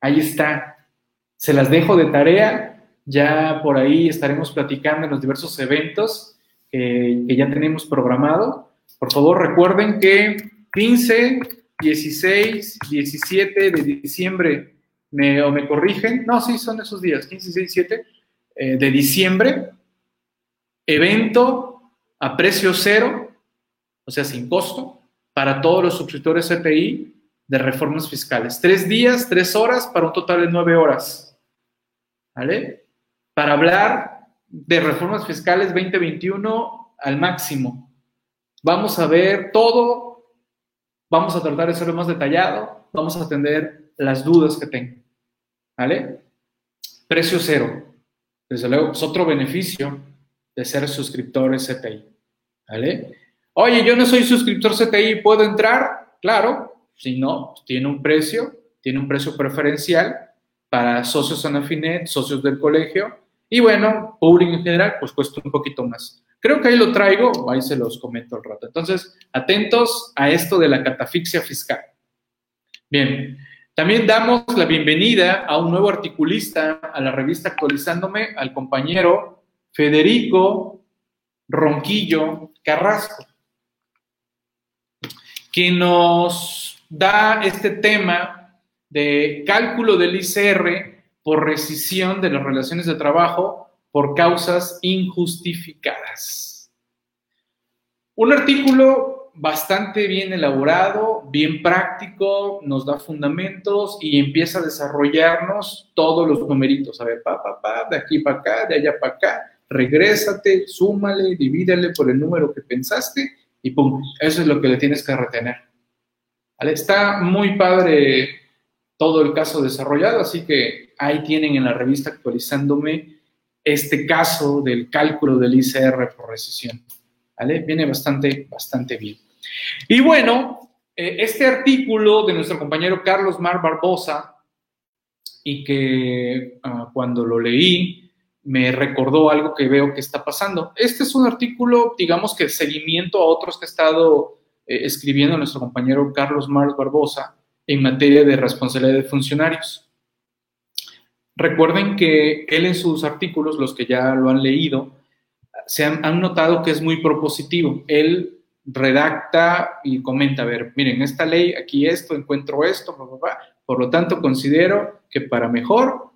Ahí está. Se las dejo de tarea. Ya por ahí estaremos platicando en los diversos eventos que, ya tenemos programado. Por favor, recuerden que 15, 16, 17 de diciembre, me, o me corrigen, no, sí, son esos días, 15, 16, 17 de diciembre, evento a precio cero, o sea, sin costo, para todos los suscriptores CTI de reformas fiscales. Tres días, tres horas para un total de nueve horas. ¿Vale? Para hablar de reformas fiscales 2021 al máximo. Vamos a ver todo, vamos a tratar de hacerlo más detallado, vamos a atender las dudas que tengan. ¿Vale? Precio cero. Desde luego, es otro beneficio de ser suscriptores CTI. ¿Vale? Oye, yo no soy suscriptor CTI, ¿puedo entrar? Claro, si no, pues, tiene un precio, tiene un precio preferencial para socios Anafinet, socios del colegio, y bueno, público en general, pues cuesta un poquito más. Creo que ahí lo traigo, ahí se los comento al rato. Entonces, atentos a esto de la catafixia fiscal. Bien, también damos la bienvenida a un nuevo articulista a la revista Actualizándome, al compañero Federico Ronquillo Carrasco que nos da este tema de cálculo del ICR por rescisión de las relaciones de trabajo por causas injustificadas. Un artículo bastante bien elaborado, bien práctico, nos da fundamentos y empieza a desarrollarnos todos los numeritos. A ver, pa, pa, pa, de aquí para acá, de allá para acá, regrésate, súmale, divídele por el número que pensaste y pum, eso es lo que le tienes que retener. Está muy padre todo el caso desarrollado, así que ahí tienen en la revista actualizándome este caso del cálculo del ICR por recesión. ¿Vale? Viene bastante, bastante bien. Y bueno, eh, este artículo de nuestro compañero Carlos Mar Barbosa, y que ah, cuando lo leí, me recordó algo que veo que está pasando. Este es un artículo, digamos que seguimiento a otros que ha estado eh, escribiendo nuestro compañero Carlos Mars Barbosa en materia de responsabilidad de funcionarios. Recuerden que él en sus artículos, los que ya lo han leído, se han, han notado que es muy propositivo. Él redacta y comenta, a ver, miren, esta ley, aquí esto, encuentro esto, por lo tanto considero que para mejor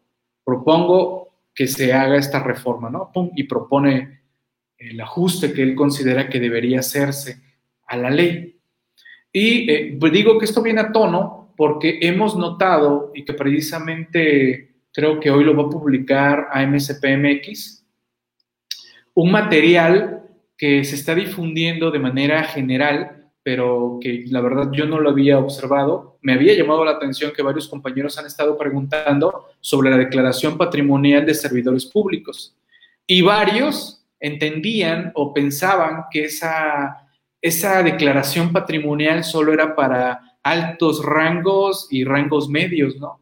propongo que se haga esta reforma, ¿no? y propone el ajuste que él considera que debería hacerse a la ley. Y eh, pues digo que esto viene a tono porque hemos notado y que precisamente creo que hoy lo va a publicar AMSPMX, un material que se está difundiendo de manera general pero que la verdad yo no lo había observado. Me había llamado la atención que varios compañeros han estado preguntando sobre la declaración patrimonial de servidores públicos y varios entendían o pensaban que esa, esa declaración patrimonial solo era para altos rangos y rangos medios, ¿no?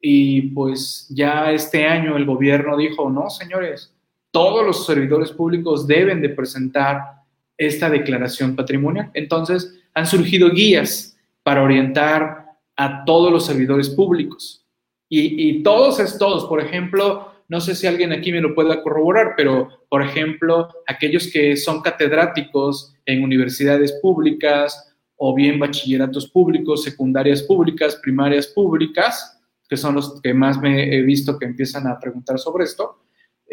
Y pues ya este año el gobierno dijo, no, señores, todos los servidores públicos deben de presentar esta declaración patrimonial. Entonces, han surgido guías para orientar a todos los servidores públicos. Y, todos es todos. Por ejemplo, no sé si alguien aquí me lo pueda corroborar, pero, por ejemplo, aquellos que son catedráticos en universidades públicas o bien bachilleratos públicos, secundarias públicas, primarias públicas, que son los que más me he visto que empiezan a preguntar sobre esto,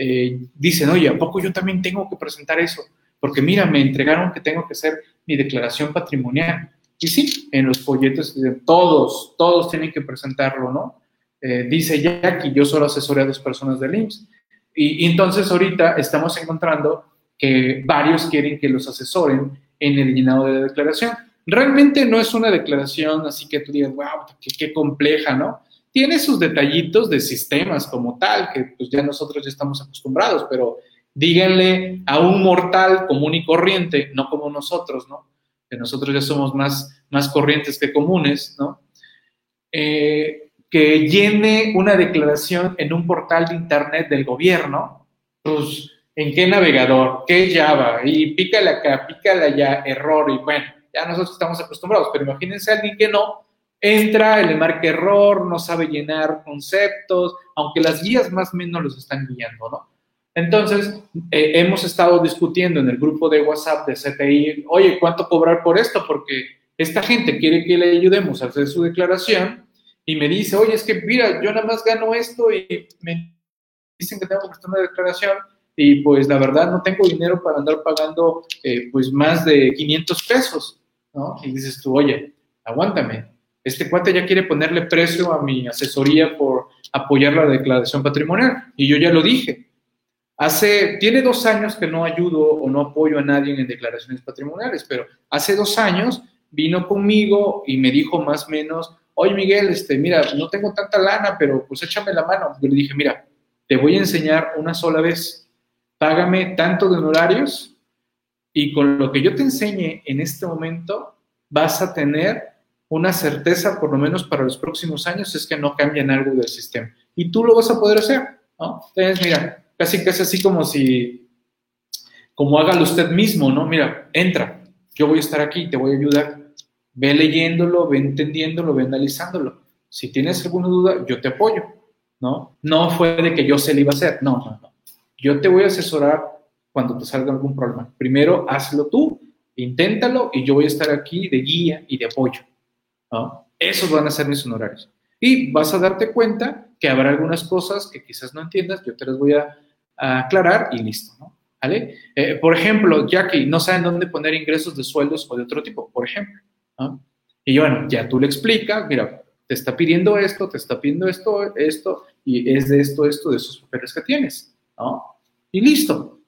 eh, dicen, oye, ¿a poco yo también tengo que presentar eso? porque mira, me entregaron que tengo que hacer mi declaración patrimonial. Y sí, en los folletos todos, todos tienen que presentarlo, ¿no? Eh, dice Jackie, yo solo asesoré a dos personas del IMSS. Y, y, entonces ahorita estamos encontrando que varios quieren que los asesoren en el llenado de la declaración. Realmente no es una declaración así que tú digas, wow, qué, qué compleja, ¿no? Tiene sus detallitos de sistemas como tal, que pues ya nosotros ya estamos acostumbrados, pero Díganle a un mortal común y corriente, no como nosotros, ¿no? Que nosotros ya somos más, más corrientes que comunes, ¿no? Eh, que llene una declaración en un portal de internet del gobierno, pues, ¿en qué navegador? ¿Qué Java? Y pícale acá, pícale allá, error, y bueno, ya nosotros estamos acostumbrados, pero imagínense a alguien que no, entra, le marca error, no sabe llenar conceptos, aunque las guías más o menos los están guiando, ¿no? Entonces, eh, hemos estado discutiendo en el grupo de WhatsApp de CTI, oye, ¿cuánto cobrar por esto? Porque esta gente quiere que le ayudemos a hacer su declaración y me dice, oye, es que mira, yo nada más gano esto y me dicen que tengo que hacer una declaración y pues la verdad no tengo dinero para andar pagando eh, pues más de 500 pesos, ¿no? Y dices tú, oye, aguántame, este cuate ya quiere ponerle precio a mi asesoría por apoyar la declaración patrimonial y yo ya lo dije. Hace, tiene dos años que no ayudo o no apoyo a nadie en declaraciones patrimoniales, pero hace dos años vino conmigo y me dijo más o menos, oye Miguel, este, mira, no tengo tanta lana, pero pues échame la mano. Yo le dije, mira, te voy a enseñar una sola vez págame tanto de honorarios y con lo que yo te enseñe en este momento vas a tener una certeza, por lo menos para los próximos años, es que no cambian algo del sistema. Y tú lo vas a poder hacer, ¿no? Entonces, mira, casi casi así como si, como hágalo usted mismo, ¿no? Mira, entra, yo voy a estar aquí, te voy a ayudar. Ve leyéndolo, ve entendiéndolo, ve analizándolo. Si tienes alguna duda, yo te apoyo, ¿no? No fue de que yo se le iba a hacer, no, no, no. Yo te voy a asesorar cuando te salga algún problema. Primero, hazlo tú, inténtalo y yo voy a estar aquí de guía y de apoyo. ¿No? Esos van a ser mis honorarios. Y vas a darte cuenta que habrá algunas cosas que quizás no entiendas, yo te las voy a, aclarar y listo, ¿no? ¿Vale? Eh, por ejemplo, Jackie, no saben dónde poner ingresos de sueldos o de otro tipo, por ejemplo. ¿no? Y bueno, ya tú le explicas, mira, te está pidiendo esto, te está pidiendo esto, esto, y es de esto, esto, de esos papeles que tienes. Y listo.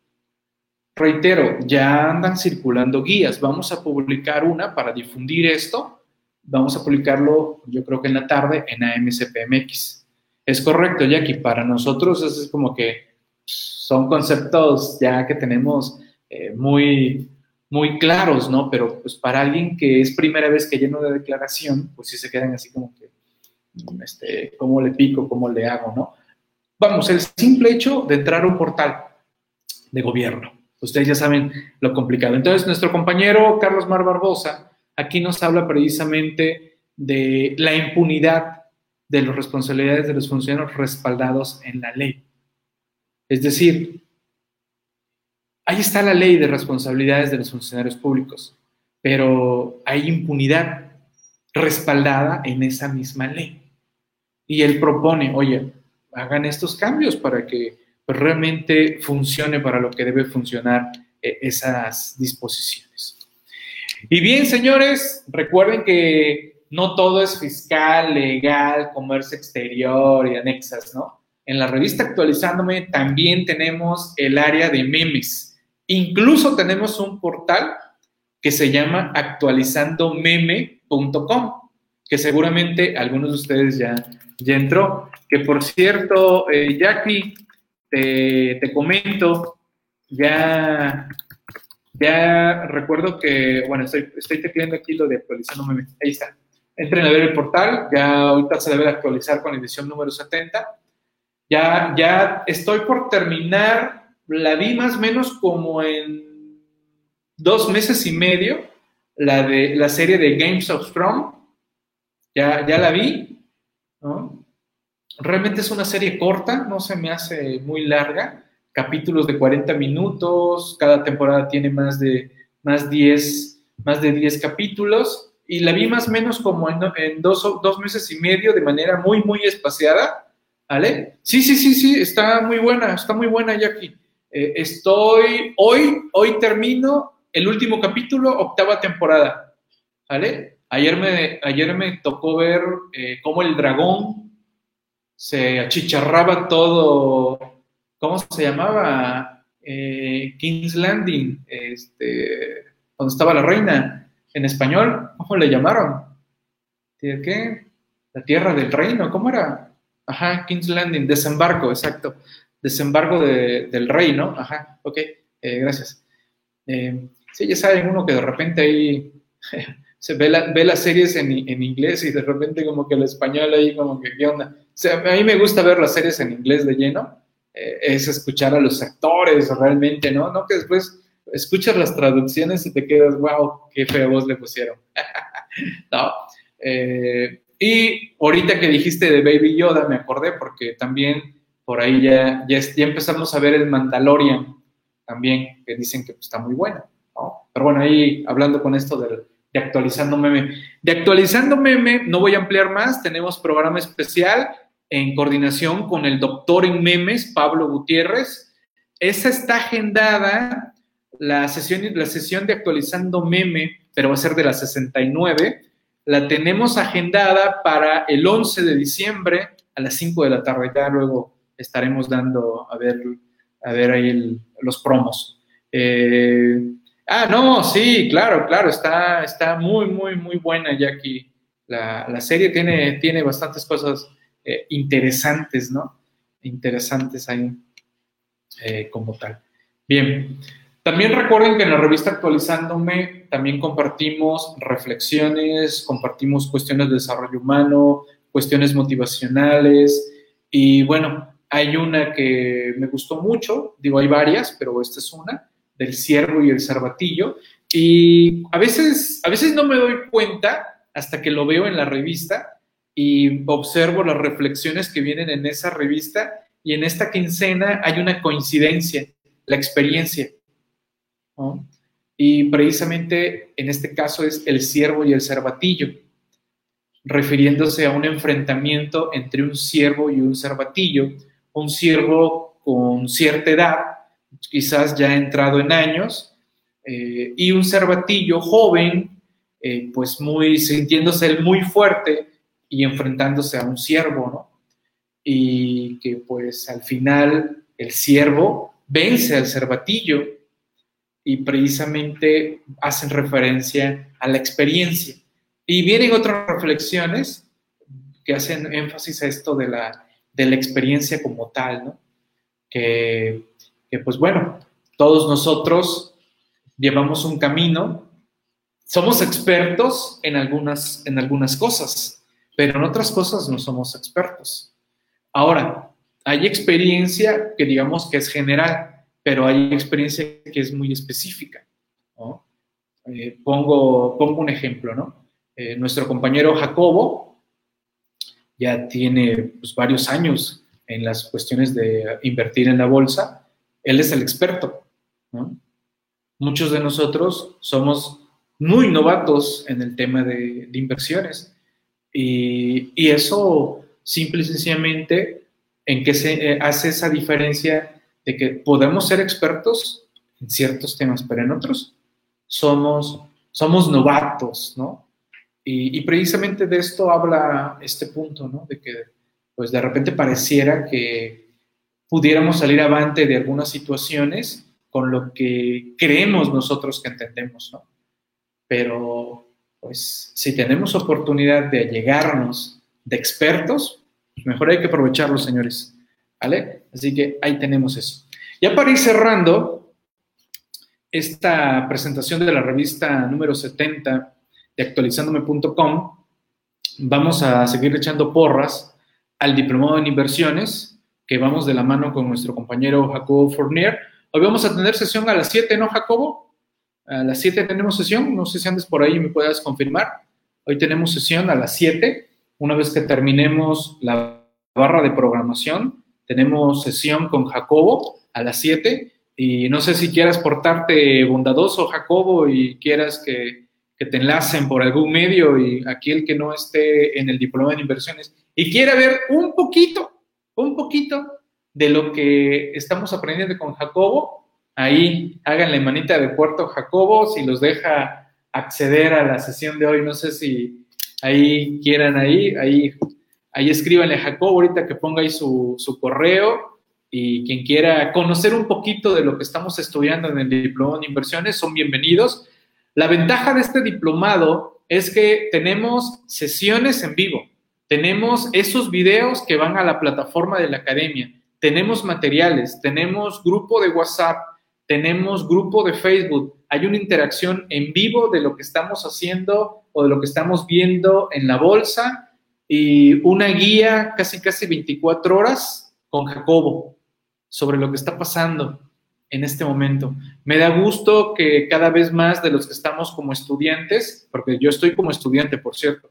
Reitero, ya andan circulando guías. Vamos a publicar una para difundir esto. Vamos a publicarlo, yo creo que en la tarde, en AMCPMX. Es correcto, Jackie. Para nosotros es como que son conceptos ya que tenemos eh, muy, muy claros, ¿no? Pero pues para alguien que es primera vez que lleno de declaración, pues sí se quedan así como que, este, ¿cómo le pico? ¿Cómo le hago? ¿No? Vamos, el simple hecho de entrar a un portal de gobierno. Ustedes ya saben lo complicado. Entonces, nuestro compañero Carlos Mar Barbosa aquí nos habla precisamente de la impunidad de las responsabilidades de los funcionarios respaldados en la ley. Es decir, ahí está la ley de responsabilidades de los funcionarios públicos, pero hay impunidad respaldada en esa misma ley. Y él propone, oye, hagan estos cambios para que pues, realmente funcione para lo que debe funcionar eh, esas disposiciones. Y bien, señores, recuerden que no todo es fiscal, legal, comercio exterior y anexas, ¿no? En la revista Actualizándome también tenemos el área de memes. Incluso tenemos un portal que se llama actualizandomeme.com, que seguramente algunos de ustedes ya, ya entró. Que por cierto, eh, Jackie, te, te, comento, ya, ya recuerdo que, bueno, estoy, estoy tecleando aquí lo de actualizando Ahí está. Entren a ver el portal, ya ahorita se debe actualizar con la edición número 70. Ya, ya estoy por terminar, la vi más o menos como en dos meses y medio, la de la serie de Games of Thrones. Ya, ya la vi, ¿no? Realmente es una serie corta, no se me hace muy larga, capítulos de 40 minutos, cada temporada tiene más de, más 10, más de 10 capítulos y la vi más o menos como en, dos, dos, meses y medio de manera muy, muy espaciada, ¿vale? Sí, sí, sí, sí, está muy buena, está muy buena, Jackie. Eh, estoy, hoy, hoy termino el último capítulo, octava temporada, ¿vale? Ayer me, ayer me tocó ver eh, cómo el dragón se achicharraba todo, ¿cómo se llamaba? Eh, King's Landing, este, donde estaba la reina, en español, ¿cómo le llamaron? ¿Qué? La tierra del reino, ¿cómo era? Ajá, King's Landing, desembarco, exacto. desembargo del rey, ¿no? Ajá, ok, eh, gracias. Eh, sí, ya saben uno que de repente ahí [laughs] se ve, ve las series en, en, inglés y de repente como que el español ahí como que, ¿qué onda? O sea, a mí me gusta ver las series en inglés de lleno, eh, es escuchar a los actores realmente, ¿no? No que después escuchas las traducciones y te quedas, wow, qué fea voz le pusieron. [laughs] no. Eh, y ahorita que dijiste de Baby Yoda, me acordé porque también por ahí ya, ya, empezamos a ver el Mandalorian también, que dicen que pues, está muy bueno. ¿no? Pero bueno, ahí hablando con esto de, de actualizando meme. De actualizando meme, no voy a ampliar más, tenemos programa especial en coordinación con el doctor en memes, Pablo Gutiérrez. Esa está agendada, la sesión, la sesión de actualizando meme, pero va a ser de las 69 la tenemos agendada para el 11 de diciembre a las 5 de la tarde. Ya luego estaremos dando a ver, a ver ahí los promos. Eh, ah, no, sí, claro, claro, está, está muy, muy, muy buena ya aquí. La, serie tiene, tiene bastantes cosas eh, interesantes, ¿no? Interesantes ahí eh, como tal. Bien, también recuerden que en la revista Actualizándome también compartimos reflexiones, compartimos cuestiones de desarrollo humano, cuestiones motivacionales y bueno, hay una que me gustó mucho, digo hay varias, pero esta es una, del ciervo y el cervatillo y a veces, a veces no me doy cuenta hasta que lo veo en la revista y observo las reflexiones que vienen en esa revista y en esta quincena hay una coincidencia, la experiencia y precisamente en este caso es el ciervo y el cervatillo, refiriéndose a un enfrentamiento entre un ciervo y un cervatillo, un ciervo con cierta edad, quizás ya entrado en años, eh, y un cervatillo joven, eh, pues muy sintiéndose él muy fuerte y enfrentándose a un ciervo, ¿no? Y que pues al final el ciervo vence al cervatillo y precisamente hacen referencia a la experiencia. Y vienen otras reflexiones que hacen énfasis a esto de la, de la experiencia como tal, ¿no? Que, que, pues bueno, todos nosotros llevamos un camino, somos expertos en algunas, en algunas cosas, pero en otras cosas no somos expertos. Ahora, hay experiencia que digamos que es general, pero hay experiencia que es muy específica. Eh, pongo, un ejemplo, ¿no? Eh, nuestro compañero Jacobo ya tiene pues, varios años en las cuestiones de invertir en la bolsa. Él es el experto. Muchos de nosotros somos muy novatos en el tema de, inversiones y, y, eso simple y sencillamente en qué se eh, hace esa diferencia de que podemos ser expertos en ciertos temas, pero en otros somos, somos novatos, ¿no? Y, precisamente de esto habla este punto, ¿no? De que, pues de repente pareciera que pudiéramos salir avante de algunas situaciones con lo que creemos nosotros que entendemos, ¿no? Pero, pues, si tenemos oportunidad de llegarnos de expertos, pues, mejor hay que aprovecharlo, señores. ¿Vale? Así que ahí tenemos eso. Ya para ir cerrando esta presentación de la revista número 70 de actualizándome.com, vamos a seguir echando porras al diplomado en inversiones, que vamos de la mano con nuestro compañero Jacobo Fournier. Hoy vamos a tener sesión a las 7, ¿no, Jacobo? A las 7 tenemos sesión, no sé si andes por ahí me puedas confirmar. Hoy tenemos sesión a las 7, una vez que terminemos la barra de programación tenemos sesión con Jacobo a las 7 y no sé si quieras portarte bondadoso, Jacobo, y quieras que, te enlacen por algún medio y aquí el que no esté en el diploma de inversiones y quiera ver un poquito, un poquito de lo que estamos aprendiendo con Jacobo, ahí háganle manita de puerto Jacobo, si los deja acceder a la sesión de hoy, no sé si ahí quieran ahí, ahí Ahí escríbanle a Jacobo ahorita que ponga ahí su, correo y quien quiera conocer un poquito de lo que estamos estudiando en el diplomado de inversiones son bienvenidos. La ventaja de este diplomado es que tenemos sesiones en vivo, tenemos esos videos que van a la plataforma de la academia, tenemos materiales, tenemos grupo de WhatsApp, tenemos grupo de Facebook, hay una interacción en vivo de lo que estamos haciendo o de lo que estamos viendo en la bolsa y una guía casi casi 24 horas con Jacobo sobre lo que está pasando en este momento. Me da gusto que cada vez más de los que estamos como estudiantes, porque yo estoy como estudiante, por cierto,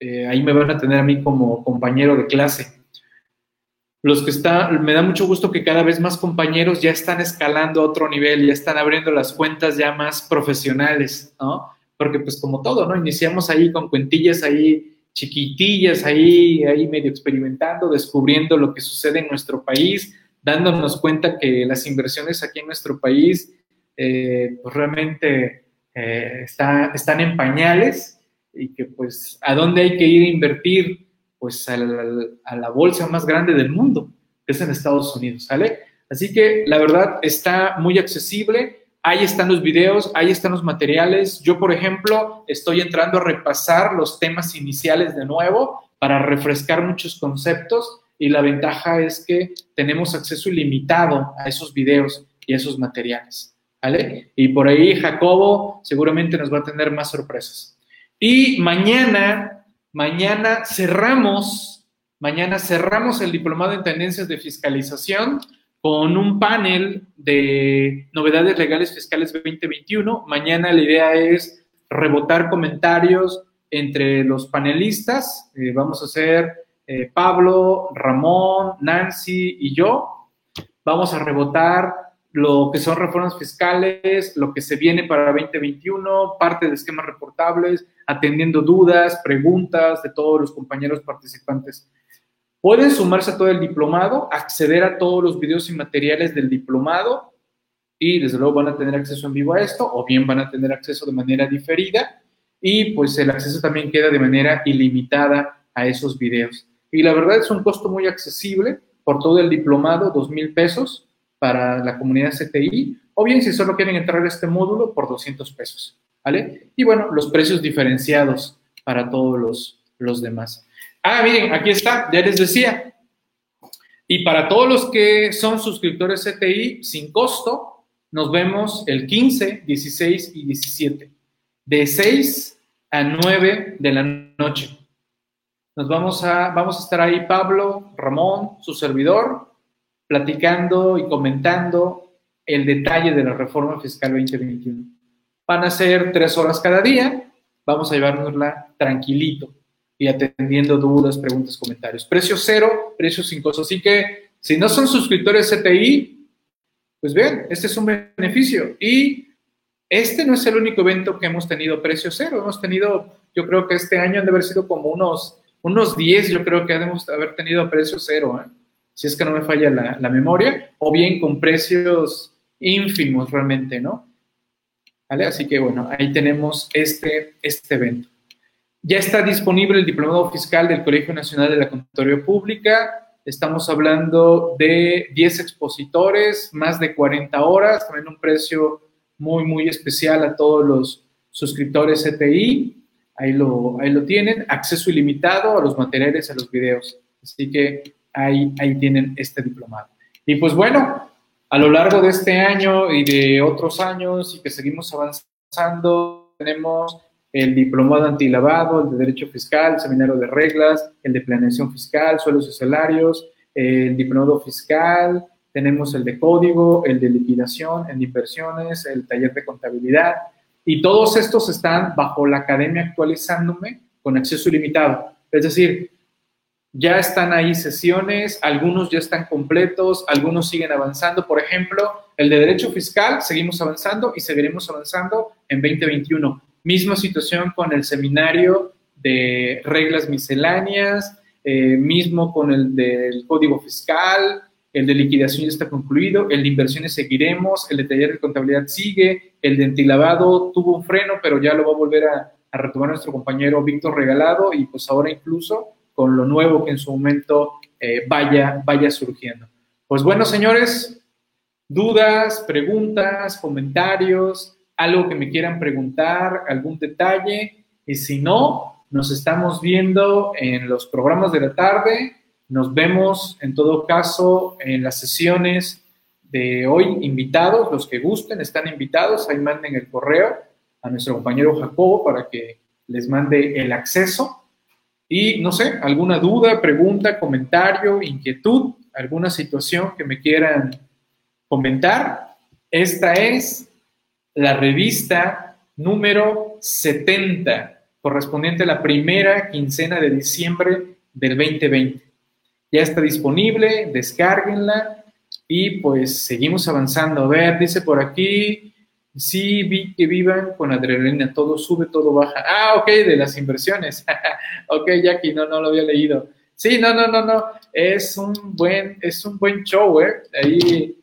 eh, ahí me van a tener a mí como compañero de clase. Los que están, me da mucho gusto que cada vez más compañeros ya están escalando a otro nivel, ya están abriendo las cuentas ya más profesionales, ¿no? Porque pues como todo, ¿no? Iniciamos ahí con cuentillas ahí chiquitillas ahí, ahí medio experimentando, descubriendo lo que sucede en nuestro país, dándonos cuenta que las inversiones aquí en nuestro país eh, pues realmente eh, está, están en pañales y que pues a dónde hay que ir a invertir, pues a la, bolsa más grande del mundo, que es en Estados Unidos, ¿sale? Así que la verdad está muy accesible Ahí están los videos, ahí están los materiales. Yo, por ejemplo, estoy entrando a repasar los temas iniciales de nuevo para refrescar muchos conceptos y la ventaja es que tenemos acceso ilimitado a esos videos y a esos materiales. ¿Vale? Y por ahí Jacobo seguramente nos va a tener más sorpresas. Y mañana, mañana cerramos, mañana cerramos el diplomado en tendencias de fiscalización con un panel de novedades legales fiscales 2021. Mañana la idea es rebotar comentarios entre los panelistas. Eh, vamos a hacer eh, Pablo, Ramón, Nancy y yo. Vamos a rebotar lo que son reformas fiscales, lo que se viene para 2021, parte de esquemas reportables, atendiendo dudas, preguntas de todos los compañeros participantes. Pueden sumarse a todo el diplomado, acceder a todos los videos y materiales del diplomado y desde luego van a tener acceso en vivo a esto o bien van a tener acceso de manera diferida y pues el acceso también queda de manera ilimitada a esos videos. Y la verdad es un costo muy accesible por todo el diplomado, dos mil pesos para la comunidad CTI, o bien si solo quieren entrar a este módulo por 200 pesos, ¿vale? Y bueno, los precios diferenciados para todos los, los demás. Ah, miren, aquí está, ya les decía. Y para todos los que son suscriptores CTI sin costo, nos vemos el 15, 16 y 17, de 6 a 9 de la noche. Nos vamos a, vamos a estar ahí Pablo, Ramón, su servidor, platicando y comentando el detalle de la reforma fiscal 2021. Van a ser tres horas cada día, vamos a llevárnosla tranquilito y atendiendo dudas, preguntas, comentarios. Precio cero, precio sin costo. Así que si no son suscriptores CTI, pues vean, este es un beneficio. Y este no es el único evento que hemos tenido precio cero. Hemos tenido, yo creo que este año han de haber sido como unos, unos 10, yo creo que debemos haber tenido precio cero, ¿eh? si es que no me falla la, la memoria, o bien con precios ínfimos realmente, ¿no? Así que bueno, ahí tenemos este, este evento. Ya está disponible el diplomado fiscal del Colegio Nacional de la Contaduría Pública. Estamos hablando de 10 expositores, más de 40 horas, también un precio muy, muy especial a todos los suscriptores CTI. Ahí lo, ahí lo tienen. Acceso ilimitado a los materiales, a los videos. Así que ahí, ahí tienen este diplomado. Y pues bueno, a lo largo de este año y de otros años y que seguimos avanzando, tenemos el diplomado antilavado, el de Derecho Fiscal, seminario de reglas, el de planeación fiscal, suelos y salarios, el diplomado fiscal, tenemos el de código, el de liquidación, el de inversiones, el taller de contabilidad, y todos estos están bajo la academia actualizándome con acceso ilimitado. Es decir, ya están ahí sesiones, algunos ya están completos, algunos siguen avanzando. Por ejemplo, el de derecho fiscal, seguimos avanzando y seguiremos avanzando en 2021. Misma situación con el seminario de reglas misceláneas, eh, mismo con el del código fiscal, el de liquidación ya está concluido, el de inversiones seguiremos, el de taller de contabilidad sigue, el de antilavado tuvo un freno, pero ya lo va a volver a, retomar nuestro compañero Víctor Regalado y pues ahora incluso con lo nuevo que en su momento eh, vaya, vaya surgiendo. Pues bueno, señores, dudas, preguntas, comentarios, algo que me quieran preguntar, algún detalle. Y si no, nos estamos viendo en los programas de la tarde, Nos vemos en todo caso en las sesiones de hoy invitados, los que gusten están invitados, ahí manden el correo a nuestro compañero Jacobo para que les mande el acceso. Y no sé, alguna duda, pregunta, comentario, inquietud, alguna situación que me quieran comentar. Esta es la revista número 70, correspondiente a la primera quincena de diciembre del 2020. Ya está disponible, descárguenla y pues seguimos avanzando. A ver, dice por aquí, sí, vi que vivan con adrenalina, todo sube, todo baja. Ah, ok, de las inversiones. [laughs] ok, Jackie, no, no lo había leído. Sí, no, no, no, no, es un buen, es un buen show, ¿eh? Ahí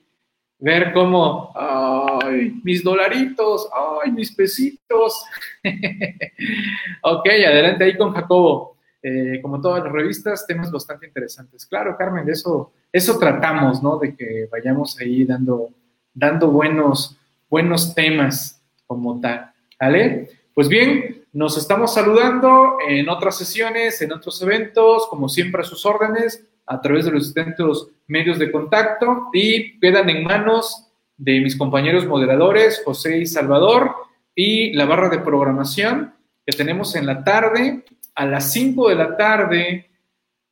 ver cómo, ay, mis dolaritos, ay, mis pesitos. [laughs] ok, adelante ahí con Jacobo. Eh, como todas las revistas, temas bastante interesantes. Claro, Carmen, de eso, eso tratamos, ¿no? De que vayamos ahí dando, dando buenos, buenos temas como tal. ¿Vale? Pues bien, nos estamos saludando en otras sesiones, en otros eventos, como siempre a sus órdenes, a través de los distintos medios de contacto y quedan en manos de mis compañeros moderadores, José y Salvador, y la barra de programación que tenemos en la tarde a las 5 de la tarde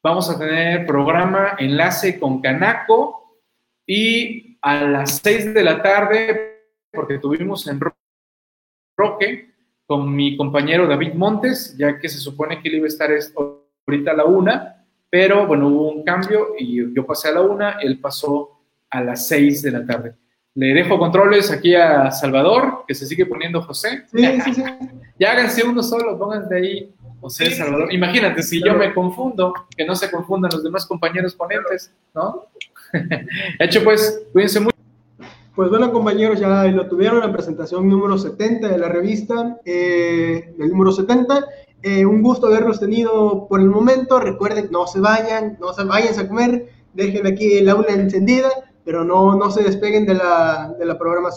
vamos a tener programa enlace con Canaco y a las 6 de la tarde, porque tuvimos en Roque con mi compañero David Montes, ya que se supone que él iba a estar ahorita a la una, pero bueno, hubo un cambio y yo pasé a la una, él pasó a las 6 de la tarde. Le dejo controles aquí a Salvador, que se sigue poniendo José. Sí, sí, sí. [laughs] ya háganse uno solo, pónganse ahí José Salvador. Imagínate, si yo me confundo, que no se confundan los demás compañeros ponentes, ¿no? [laughs] Hecho pues, cuídense mucho. Pues bueno, compañeros, ya lo tuvieron la presentación número 70 de la revista, eh, el número 70. Eh, un gusto haberlos tenido por el momento. Recuerden, no se vayan, no se vayan a comer, dejen aquí el aula encendida, pero no, no se despeguen de la, de la programación.